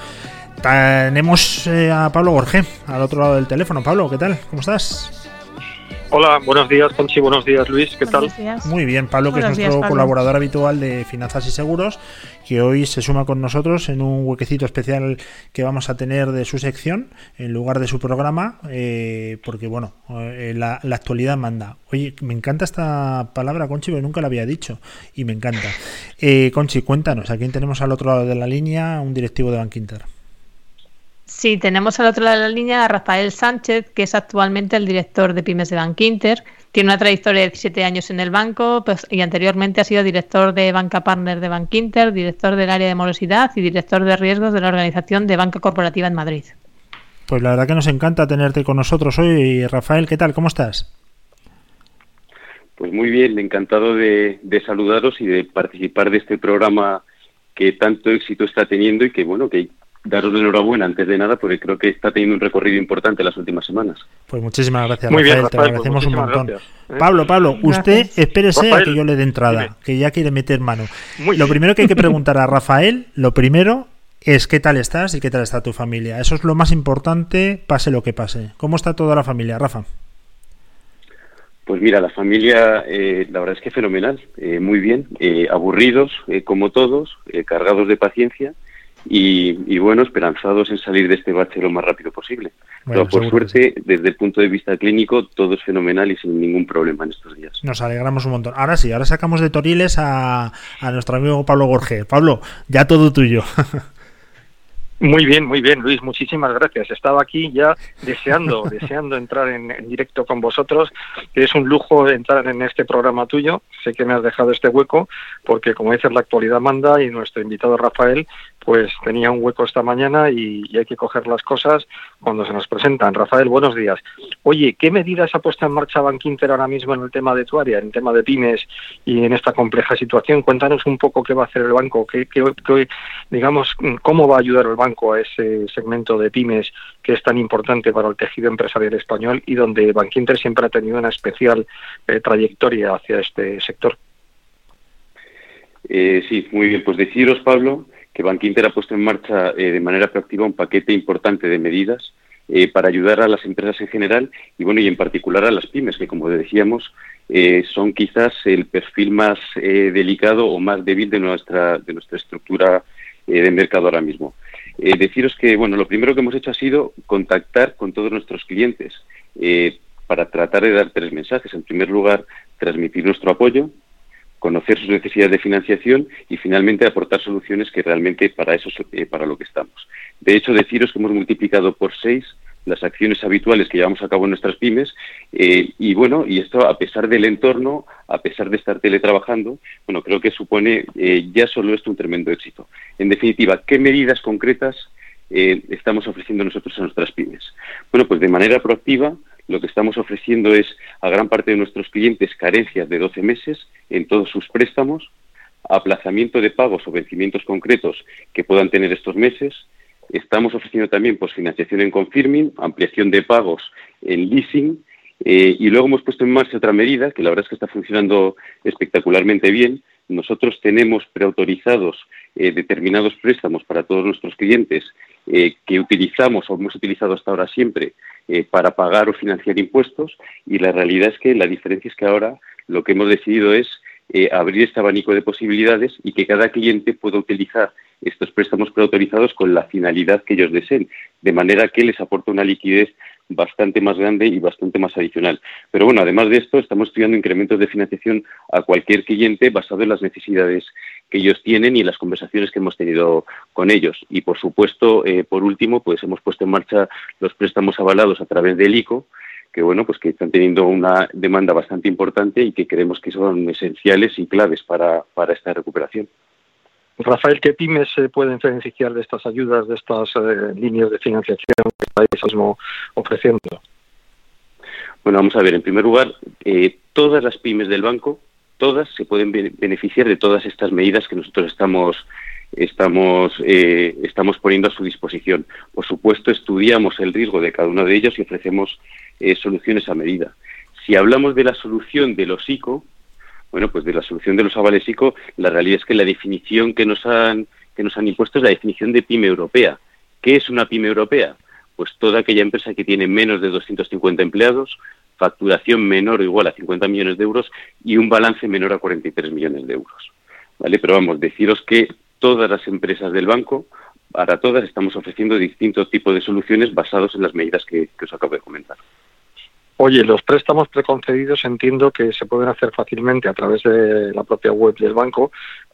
Speaker 3: Tenemos eh, a Pablo Gorge al otro lado del teléfono. Pablo, ¿qué tal? ¿Cómo estás?
Speaker 13: Hola, buenos días, Conchi, buenos días, Luis, ¿qué tal?
Speaker 3: Muy bien, Pablo, que es
Speaker 13: Buenos
Speaker 3: nuestro
Speaker 13: días,
Speaker 3: colaborador habitual de Finanzas y Seguros, que hoy se suma con nosotros en un huequecito especial que vamos a tener de su sección en lugar de su programa, eh, porque bueno, eh, la, la actualidad manda. Oye, me encanta esta palabra, Conchi, porque nunca la había dicho y me encanta. Eh, Conchi, cuéntanos, ¿a quién tenemos al otro lado de la línea? Un directivo de Bank Inter.
Speaker 4: Sí, tenemos al otro lado de la línea a Rafael Sánchez, que es actualmente el director de Pymes de Bank Inter. Tiene una trayectoria de 17 años en el banco pues, y anteriormente ha sido director de Banca Partner de Bank Inter, director del área de morosidad y director de riesgos de la organización de Banca Corporativa en Madrid.
Speaker 3: Pues la verdad que nos encanta tenerte con nosotros hoy. Rafael, ¿qué tal? ¿Cómo estás?
Speaker 14: Pues muy bien, encantado de, de saludaros y de participar de este programa que tanto éxito está teniendo y que, bueno, que daros la enhorabuena antes de nada porque creo que está teniendo un recorrido importante las últimas semanas.
Speaker 3: Pues muchísimas gracias,
Speaker 14: Muy bien,
Speaker 3: Rafael, te lo
Speaker 14: Rafael, pues
Speaker 3: agradecemos un montón.
Speaker 14: gracias, ¿eh?
Speaker 3: Pablo, Pablo, usted
Speaker 14: Gracias.
Speaker 3: espérese a que yo le dé entrada,
Speaker 14: dime.
Speaker 3: que ya quiere meter mano.
Speaker 14: Muy
Speaker 3: lo
Speaker 14: bien.
Speaker 3: primero que hay que preguntar a Rafael, lo primero es qué tal estás y qué tal está tu familia. Eso es lo más importante, pase lo que pase. ¿Cómo está toda la familia, Rafa?
Speaker 14: Pues mira, la familia, eh, la verdad es que fenomenal, eh, muy bien, eh, aburridos eh, como todos, eh, cargados de paciencia y, y, bueno, esperanzados en salir de este bache lo más rápido posible.
Speaker 3: Bueno,
Speaker 14: Pero por suerte, desde el punto de vista clínico, todo es fenomenal y sin ningún problema en estos días.
Speaker 3: Nos alegramos un montón. Ahora sí, ahora sacamos de Toriles a, a nuestro amigo Pablo Gorge. Pablo, ya todo tuyo.
Speaker 13: Muy bien, muy bien, Luis, muchísimas gracias. Estaba aquí ya deseando, deseando entrar en, en directo con vosotros, es un lujo entrar en este programa tuyo. Sé que me has dejado este hueco, porque como dices, la actualidad manda y nuestro invitado Rafael, pues tenía un hueco esta mañana y, hay que coger las cosas cuando se nos presentan. Rafael, buenos días. Oye, ¿qué medidas ha puesto en marcha Bank Inter ahora mismo en el tema de tu área, en el tema de pymes y en esta compleja situación? Cuéntanos un poco qué va a hacer el banco, qué, digamos, cómo va a ayudar el banco a ese segmento de pymes que es tan importante para el tejido empresarial español y donde Bank Inter siempre ha tenido una especial eh, trayectoria hacia este sector.
Speaker 14: Eh, sí, muy bien. Pues deciros, Pablo, que Bank Inter ha puesto en marcha eh, de manera proactiva un paquete importante de medidas eh, para ayudar a las empresas en general y, bueno, y en particular a las pymes, que como decíamos, eh, son quizás el perfil más delicado o más débil de nuestra, de nuestra estructura de mercado ahora mismo. Deciros que, bueno, lo primero que hemos hecho ha sido contactar con todos nuestros clientes para tratar de dar tres mensajes. En primer lugar, transmitir nuestro apoyo, conocer sus necesidades de financiación y finalmente aportar soluciones que realmente para eso eh, para lo que estamos. De hecho, deciros que hemos multiplicado por seis las acciones habituales que llevamos a cabo en nuestras pymes eh, y bueno, y esto a pesar del entorno, a pesar de estar teletrabajando, bueno, creo que supone eh, ya solo esto un tremendo éxito. En definitiva, ¿qué medidas concretas eh, estamos ofreciendo nosotros a nuestras pymes? Bueno, pues de manera proactiva lo que estamos ofreciendo es a gran parte de nuestros clientes carencias de 12 meses en todos sus préstamos, aplazamiento de pagos o vencimientos concretos que puedan tener estos meses. Estamos ofreciendo también pues, financiación en confirming, ampliación de pagos en leasing eh, y luego hemos puesto en marcha otra medida que la verdad es que está funcionando espectacularmente bien. Nosotros tenemos preautorizados eh, determinados préstamos para todos nuestros clientes eh, que utilizamos o hemos utilizado hasta ahora siempre eh, para pagar o financiar impuestos y la realidad es que la diferencia es que ahora lo que hemos decidido es eh, abrir este abanico de posibilidades y que cada cliente pueda utilizar estos préstamos preautorizados con la finalidad que ellos deseen, de manera que les aporta una liquidez bastante más grande y bastante más adicional. Pero bueno, además de esto, estamos estudiando incrementos de financiación a cualquier cliente basado en las necesidades que ellos tienen y las conversaciones que hemos tenido con ellos. Y por supuesto, eh, por último, pues hemos puesto en marcha los préstamos avalados a través del ICO, que bueno, pues que están teniendo una demanda bastante importante y que creemos que son esenciales y claves para, para esta recuperación.
Speaker 13: Rafael, ¿qué pymes se pueden beneficiar de estas ayudas, de estas eh, líneas de financiación que estáis mismo ofreciendo?
Speaker 14: Bueno, vamos a ver, en primer lugar, eh, todas las pymes del banco, todas se pueden be- beneficiar de todas estas medidas que nosotros estamos estamos eh, estamos poniendo a su disposición. Por supuesto, estudiamos el riesgo de cada uno de ellos y ofrecemos soluciones a medida. Si hablamos de la solución de los ICO, bueno, pues de la solución de los avales ICO, la realidad es que la definición que nos han que nos han impuesto es la definición de pyme europea. ¿Qué es una pyme europea? Pues toda aquella empresa que tiene menos de 250 empleados, facturación menor o igual a 50 millones de euros y un balance menor a 43 millones de euros. ¿Vale? Pero vamos, deciros que todas las empresas del banco, para todas estamos ofreciendo distintos tipos de soluciones basados en las medidas que, que os acabo de comentar.
Speaker 13: Oye, los préstamos preconcedidos entiendo que se pueden hacer fácilmente a través de la propia web del banco.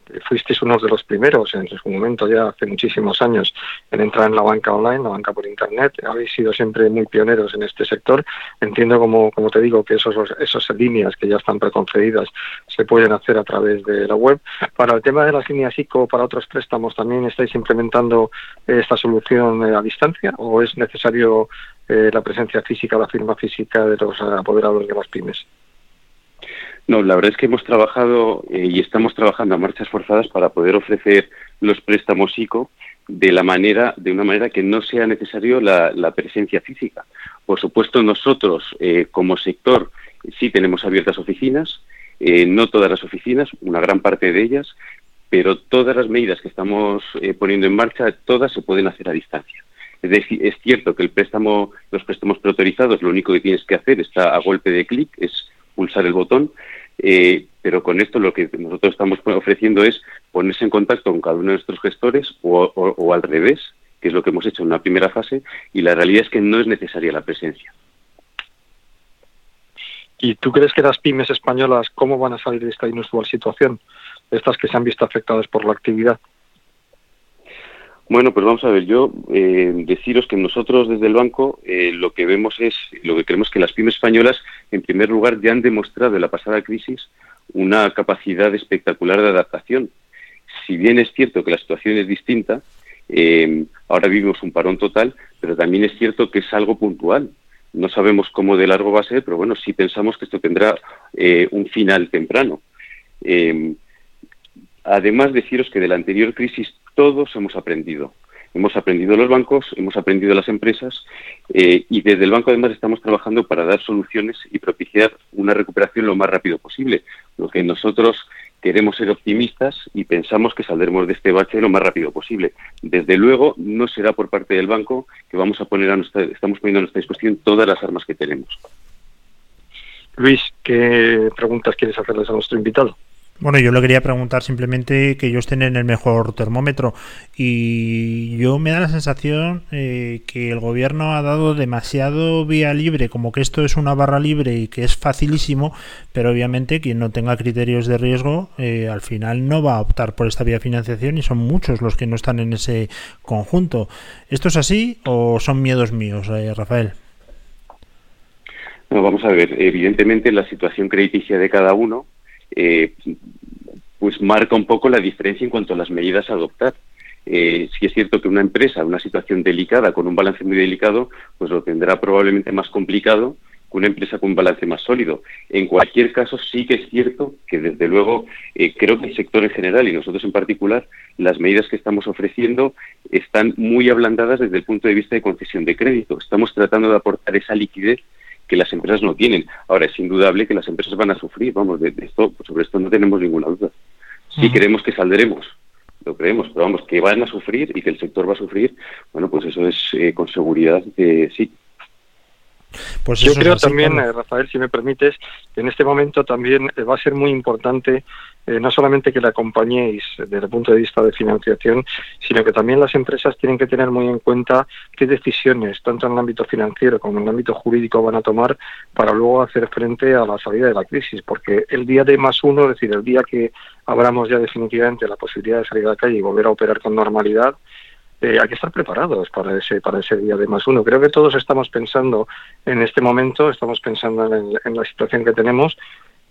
Speaker 13: Eh, Fuisteis uno de los primeros en su momento, ya hace muchísimos años, en entrar en la banca online, la banca por Internet. Habéis sido siempre muy pioneros en este sector. Entiendo, como, como te digo, que esos, esas líneas que ya están preconcedidas se pueden hacer a través de la web. Para el tema de las líneas ICO, para otros préstamos, ¿también estáis implementando esta solución eh, a distancia o es necesario eh, la presencia física, la firma física de los apoderados de las pymes?
Speaker 14: No, la verdad es que hemos trabajado eh, y estamos trabajando a marchas forzadas para poder ofrecer los préstamos ICO de la manera, de una manera que no sea necesario la, la presencia física. Por supuesto, nosotros eh, como sector sí tenemos abiertas oficinas, no todas las oficinas, una gran parte de ellas, pero todas las medidas que estamos poniendo en marcha, todas se pueden hacer a distancia. Es cierto que el préstamo, los préstamos preautorizados, lo único que tienes que hacer está a golpe de clic, es pulsar el botón, eh, pero con esto lo que nosotros estamos ofreciendo es ponerse en contacto con cada uno de nuestros gestores o, o- o al revés, que es lo que hemos hecho en una primera fase, y la realidad es que no es necesaria la presencia.
Speaker 13: ¿Y tú crees que las pymes españolas cómo van a salir de esta inusual situación? Estas que se han visto afectadas por la actividad.
Speaker 14: Bueno, pues vamos a ver, yo eh, deciros que nosotros desde el banco eh, lo que vemos es, lo que creemos que las pymes españolas, en primer lugar, ya han demostrado en la pasada crisis una capacidad espectacular de adaptación. Si bien es cierto que la situación es distinta, eh, ahora vivimos un parón total, pero también es cierto que es algo puntual. No sabemos cómo de largo va a ser, pero bueno, sí pensamos que esto tendrá eh, un final temprano. Además, deciros que de la anterior crisis todos hemos aprendido. Hemos aprendido los bancos, hemos aprendido las empresas eh, y desde el banco además estamos trabajando para dar soluciones y propiciar una recuperación lo más rápido posible. Lo que nosotros queremos ser optimistas y pensamos que saldremos de este bache lo más rápido posible. Desde luego no será por parte del banco que vamos a poner a nuestra, estamos poniendo a nuestra disposición todas las armas que tenemos.
Speaker 13: Luis, ¿qué preguntas quieres hacerles a nuestro invitado?
Speaker 3: Bueno, yo le quería preguntar simplemente que ellos tienen el mejor termómetro y yo me da la sensación eh, que el gobierno ha dado demasiado vía libre, como que esto es una barra libre y que es facilísimo, pero obviamente quien no tenga criterios de riesgo eh, al final no va a optar por esta vía de financiación y son muchos los que no están en ese conjunto. ¿Esto es así o son miedos míos, eh, Rafael?
Speaker 14: No, vamos a ver, evidentemente la situación crediticia de cada uno eh, pues marca un poco la diferencia en cuanto a las medidas a adoptar. Eh, sí es cierto que una empresa, una situación delicada, con un balance muy delicado, pues lo tendrá probablemente más complicado que una empresa con un balance más sólido. En cualquier caso, sí que es cierto que, desde luego, eh, creo que el sector en general y nosotros en particular, las medidas que estamos ofreciendo están muy ablandadas desde el punto de vista de concesión de crédito. Estamos tratando de aportar esa liquidez que las empresas no tienen. Ahora, es indudable que las empresas van a sufrir, vamos, de, de esto, sobre esto no tenemos ninguna duda. Sí
Speaker 3: Ujú.
Speaker 14: creemos que saldremos, lo creemos, pero vamos, que van a sufrir y que el sector va a sufrir, bueno, pues eso es eh, con seguridad que sí.
Speaker 3: Pues
Speaker 13: Yo creo también, eh, Rafael, si me permites, que en este momento también va a ser muy importante eh, no solamente que la acompañéis desde el punto de vista de financiación, sino que también las empresas tienen que tener muy en cuenta qué decisiones, tanto en el ámbito financiero como en el ámbito jurídico, van a tomar para luego hacer frente a la salida de la crisis. Porque el día de más uno, es decir, el día que abramos ya definitivamente la posibilidad de salir a la calle y volver a operar con normalidad, eh, hay que estar preparados para ese para ese día de más uno. Creo que todos estamos pensando en este momento, estamos pensando en, en la situación que tenemos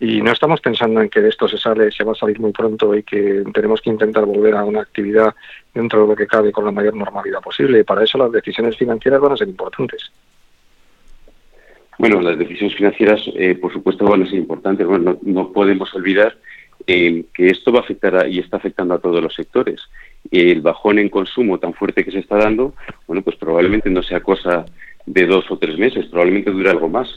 Speaker 13: y no estamos pensando en que de esto se sale, se va a salir muy pronto y que tenemos que intentar volver a una actividad dentro de lo que cabe con la mayor normalidad posible. Para eso las decisiones financieras van a ser importantes.
Speaker 14: Bueno, las decisiones financieras, eh, por supuesto, van a ser importantes. Bueno, no, no podemos olvidar eh, que esto va a afectar a- y está afectando a todos los sectores. El bajón en consumo tan fuerte que se está dando, bueno, pues probablemente no sea cosa de dos o tres meses, probablemente dure algo más.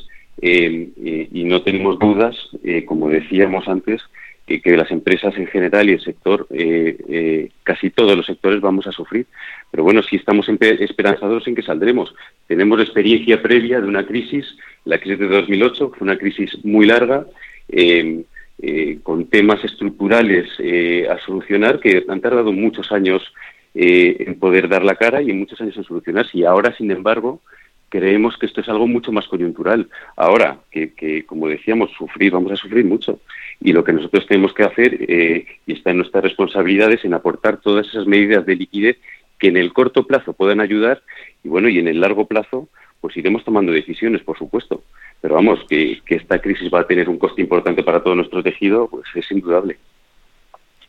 Speaker 14: Eh, eh, y no tenemos dudas, eh, como decíamos antes, que las empresas en general y el sector, eh, casi todos los sectores vamos a sufrir. Pero bueno, sí estamos esperanzados en que saldremos. Tenemos experiencia previa de una crisis, la crisis de 2008, fue una crisis muy larga, eh, con temas estructurales eh, a solucionar que han tardado muchos años eh, en poder dar la cara y muchos años en solucionarse. Y ahora, sin embargo, creemos que esto es algo mucho más coyuntural. Ahora, que, que, como decíamos, sufrir, vamos a sufrir mucho. Y lo que nosotros tenemos que hacer, eh, y está en nuestras responsabilidades, en aportar todas esas medidas de liquidez que en el corto plazo puedan ayudar y bueno, y en el largo plazo, pues iremos tomando decisiones, por supuesto. Pero vamos, que, esta crisis va a tener un coste importante para todo nuestro tejido, pues es indudable.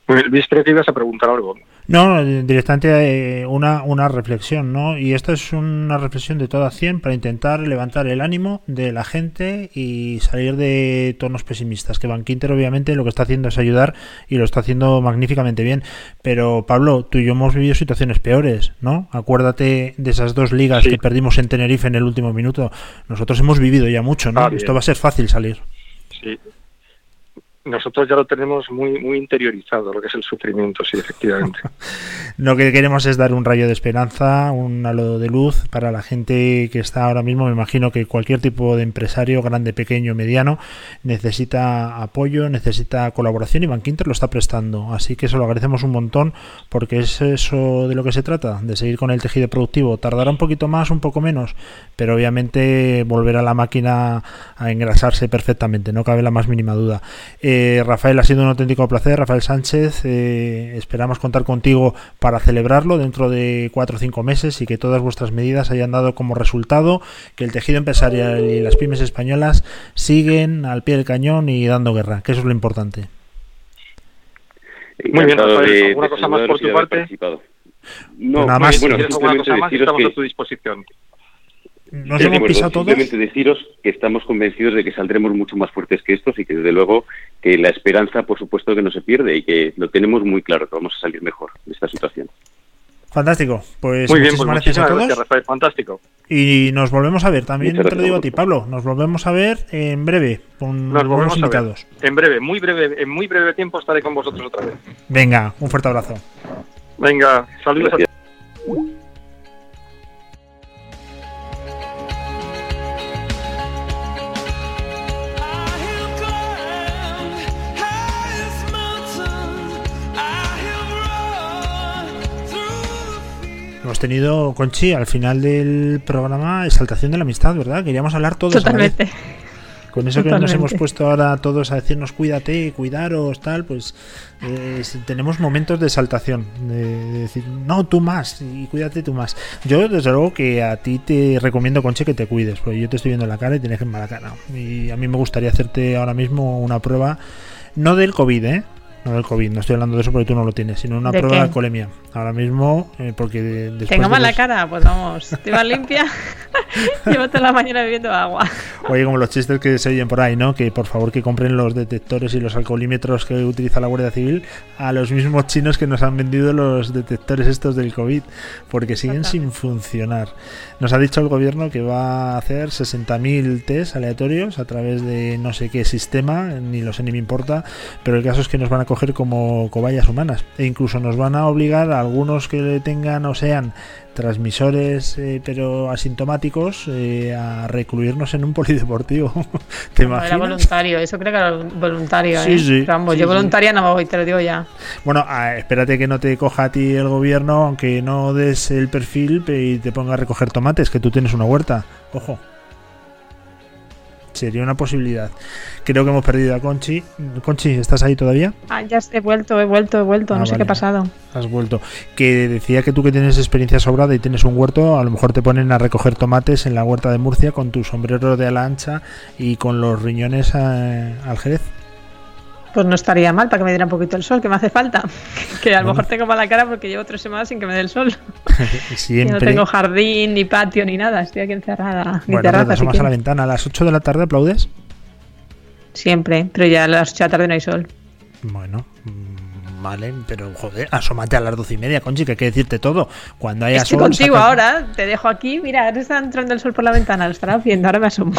Speaker 13: Luis, creo que ibas a preguntar algo.
Speaker 3: No, directamente eh, una, una reflexión, ¿no? Y esta es una reflexión de toda 100 para intentar levantar el ánimo de la gente y salir de tonos pesimistas. Que Van Quinter obviamente lo que está haciendo es ayudar y lo está haciendo magníficamente bien. Pero Pablo, tú y yo hemos vivido situaciones peores, ¿no? Acuérdate de esas dos ligas que perdimos en Tenerife en el último minuto. Nosotros hemos vivido ya mucho, ¿no?
Speaker 13: Ah.
Speaker 3: Esto va a ser fácil salir.
Speaker 13: Sí. Nosotros ya lo tenemos muy muy interiorizado, lo que es el sufrimiento, sí, efectivamente.
Speaker 3: Lo que queremos es dar un rayo de esperanza, un halo de luz para la gente que está ahora mismo. Me imagino que cualquier tipo de empresario, grande, pequeño, mediano, necesita apoyo, necesita colaboración y Van Quinter lo está prestando. Así que eso lo agradecemos un montón porque es eso de lo que se trata, de seguir con el tejido productivo. Tardará un poquito más, un poco menos, pero obviamente volverá la máquina a engrasarse perfectamente, no cabe la más mínima duda. Eh, Rafael, ha sido un auténtico placer. Rafael Sánchez, eh, esperamos contar contigo para celebrarlo dentro de cuatro o cinco meses y que todas vuestras medidas hayan dado como resultado que el tejido empresarial y las pymes españolas siguen al pie del cañón y dando guerra, que eso es lo importante.
Speaker 13: Muy bien, Rafael, ¿alguna cosa más por tu parte?
Speaker 3: Pues
Speaker 14: No,
Speaker 3: nada más.
Speaker 14: bueno,
Speaker 13: ¿Quieres alguna
Speaker 14: simplemente
Speaker 13: cosa más? Estamos
Speaker 14: que
Speaker 13: a tu disposición.
Speaker 3: Nos hemos pisado todos.
Speaker 14: Simplemente deciros que estamos convencidos de que saldremos mucho más fuertes que estos y que desde luego que la esperanza, por supuesto, que no se pierde y que lo tenemos muy claro, que vamos a salir mejor de esta situación.
Speaker 3: Fantástico. Pues
Speaker 13: Muy bien, pues
Speaker 3: muchísimas gracias a todos.
Speaker 13: gracias, Rafael. Fantástico.
Speaker 3: Y nos volvemos a ver. También te lo digo a
Speaker 13: gracias
Speaker 3: ti, Pablo. Nos volvemos a ver en breve con
Speaker 13: Nos volvemos a ver.
Speaker 3: invitados.
Speaker 13: En breve, muy breve, en muy breve tiempo estaré con vosotros otra vez.
Speaker 3: Venga, un fuerte abrazo.
Speaker 13: Venga, saludos a
Speaker 3: Hemos tenido, Conchi, al final del programa exaltación de la amistad, ¿verdad? Queríamos hablar todos a la vez.
Speaker 4: Totalmente.
Speaker 3: Con eso que nos hemos puesto ahora todos a decirnos cuídate, cuidaros, tal, pues eh, tenemos momentos de exaltación, de, de decir, no, tú más, y cuídate tú más. Yo, desde luego, que a ti te recomiendo, Conche, que te cuides, porque yo te estoy viendo la cara y tienes que mala cara. Y a mí me gustaría hacerte ahora mismo una prueba, no del COVID, ¿eh? No del COVID, no estoy hablando de eso porque tú no lo tienes, sino una
Speaker 4: ¿De
Speaker 3: prueba
Speaker 4: qué?
Speaker 3: de alcoholemia. Ahora mismo, eh, porque después
Speaker 4: Tengo
Speaker 3: de
Speaker 4: mala
Speaker 3: los-
Speaker 4: cara, pues vamos, te vas limpia. Llevo toda la mañana bebiendo agua.
Speaker 3: Oye, como los chistes que se oyen por ahí, ¿no? Que por favor que compren los detectores y los alcoholímetros que utiliza la Guardia Civil a los mismos chinos que nos han vendido los detectores estos del COVID, porque siguen sin funcionar. Nos ha dicho el gobierno que va a hacer 60.000 test aleatorios a través de no sé qué sistema, ni lo sé ni me importa, pero el caso es que nos van a coger como cobayas humanas. E incluso nos van a obligar a algunos que tengan o sean transmisores eh, pero asintomáticos eh, a recluirnos en un polideportivo. ¿Te
Speaker 4: No, era voluntario, eso creo que era voluntario.
Speaker 3: Sí,
Speaker 4: ¿eh?
Speaker 3: sí, sí,
Speaker 4: yo voluntaria no voy, te lo digo ya.
Speaker 3: Bueno, ah, espérate que no te coja a ti el gobierno, aunque no des el perfil pe- y te ponga a recoger tomates, que tú tienes una huerta. Ojo. Sería una posibilidad. Creo que hemos perdido a Conchi. Conchi, ¿estás ahí todavía?
Speaker 4: Ah, ya he vuelto, he vuelto, he vuelto,
Speaker 3: Ah,
Speaker 4: no sé qué ha pasado.
Speaker 3: Has vuelto. Que decía que tú que tienes experiencia sobrada y tienes un huerto, a lo mejor te ponen a recoger tomates en la huerta de Murcia con tu sombrero de ala ancha y con los riñones eh, al jerez.
Speaker 4: Pues no estaría mal para que me diera un poquito el sol, que me hace falta. Que a lo
Speaker 3: Bueno.
Speaker 4: mejor tengo mala cara porque llevo tres semanas sin que me dé el sol. Y
Speaker 3: Siempre.
Speaker 4: no tengo jardín, ni patio, ni nada. Estoy aquí encerrada. Ni
Speaker 3: bueno, te asomas a la ventana. A las 8 de la tarde aplaudes.
Speaker 4: Siempre, pero ya a las 8 de la tarde no hay sol.
Speaker 3: Bueno, mm, vale, pero joder, asómate a las doce y media, Conchi, que hay que decirte todo. Cuando haya
Speaker 4: Estoy
Speaker 3: sol,
Speaker 4: contigo
Speaker 3: saca-
Speaker 4: ahora, te dejo aquí. Mira, ahora está entrando el sol por la ventana, lo estarás viendo, ahora me asomo.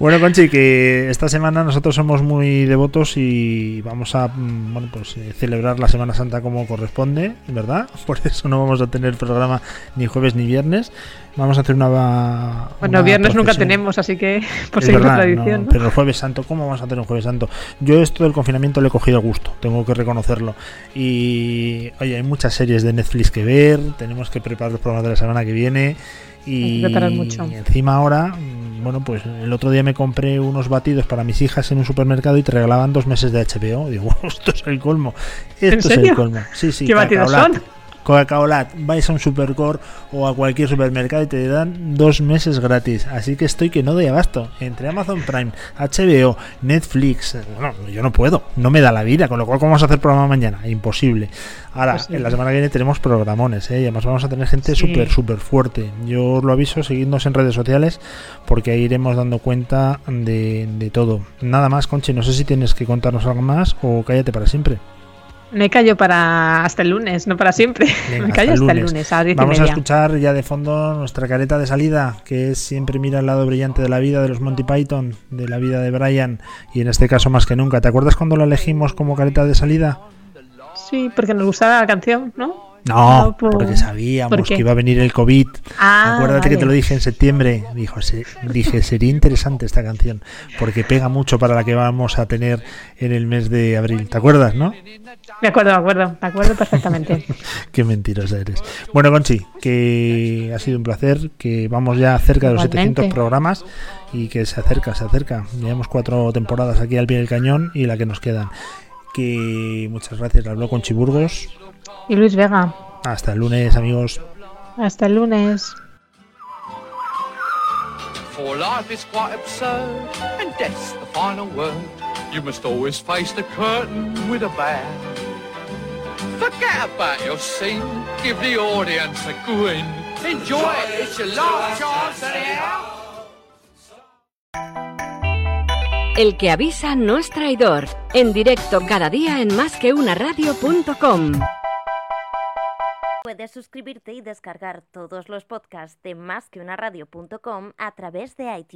Speaker 3: Bueno, Conchi, que esta semana nosotros somos muy devotos y vamos a mm, bueno, pues eh, celebrar la Semana Santa como corresponde, ¿verdad? Por eso no vamos a tener programa ni jueves ni viernes. Vamos a hacer una.
Speaker 4: Bueno,
Speaker 3: una
Speaker 4: viernes nunca
Speaker 3: procesión.
Speaker 4: tenemos, así que por
Speaker 3: Es
Speaker 4: seguir la
Speaker 3: verdad,
Speaker 4: tradición.
Speaker 3: no,
Speaker 4: ¿no?
Speaker 3: pero el jueves santo, ¿cómo vamos a hacer un jueves santo? Yo esto del confinamiento le he cogido gusto, tengo que reconocerlo. Y oye, hay muchas series de Netflix que ver, tenemos que preparar los programas de la semana que viene.
Speaker 4: Hay
Speaker 3: Y
Speaker 4: que preparar mucho.
Speaker 3: encima ahora, mm, bueno, pues el otro día me compré unos batidos para mis hijas en un supermercado y te regalaban dos meses de HBO. Digo, esto es el colmo. Esto
Speaker 4: ¿En
Speaker 3: es el colmo. Sí, sí,
Speaker 4: ¿Qué batidos son?
Speaker 3: Coca-Cola, vais a un supercore o a cualquier supermercado y te dan dos meses gratis. Así que estoy que no doy abasto. Entre Amazon Prime, HBO, Netflix. Bueno, yo no puedo, no me da la vida. Con lo cual, ¿cómo vamos a hacer programa mañana? Imposible. Ahora,
Speaker 4: Pues sí.
Speaker 3: en la semana que viene tenemos programones, ¿eh? y además vamos a tener gente
Speaker 4: Sí.
Speaker 3: súper, súper fuerte. Yo os lo aviso, seguidnos en redes sociales porque ahí iremos dando cuenta de, de todo. Nada más, Conchi, no sé si tienes que contarnos algo más o cállate para siempre.
Speaker 4: Me callo para hasta el lunes, no para siempre.
Speaker 3: Venga,
Speaker 4: Me callo
Speaker 3: hasta
Speaker 4: hasta
Speaker 3: el lunes.
Speaker 4: lunes, a las
Speaker 3: Vamos a escuchar ya de fondo nuestra careta de salida, que es siempre mira el lado brillante de la vida de los Monty Python, de la vida de Brian, y en este caso más que nunca. ¿Te acuerdas cuando la elegimos como careta de salida?
Speaker 4: Sí, porque nos gustaba la canción, ¿no?
Speaker 3: No,
Speaker 4: No, por-
Speaker 3: porque sabíamos que iba a venir el COVID.
Speaker 4: Ah,
Speaker 3: Acuérdate que te lo dije en septiembre. Dijo, se- dije, sería interesante esta canción, porque pega mucho para la que vamos a tener en el mes de abril. ¿Te acuerdas, no?
Speaker 4: Me acuerdo, me acuerdo, me acuerdo perfectamente.
Speaker 3: Qué mentirosa eres. Bueno, Conchi, que ha sido un placer, que vamos ya cerca de los
Speaker 4: Igualmente.
Speaker 3: 700 programas y que se acerca, se acerca. Llevamos cuatro temporadas aquí al pie del cañón y la que nos quedan. Que muchas gracias, habló Conchi Burgos.
Speaker 4: Y Luis Vega,
Speaker 3: Hasta el lunes, amigos.
Speaker 4: hasta el lunes.
Speaker 15: For life is quite absurd, and death's the final word. You must always face the curtain with a bow. Forget about your scene, give the audience a grin. Enjoy it, it's your last chance anyhow.
Speaker 2: El que avisa no es traidor. En directo cada día en másqueunaradio.com.
Speaker 8: Puedes suscribirte y descargar todos los podcasts de másqueunaradio.com a través de iTunes.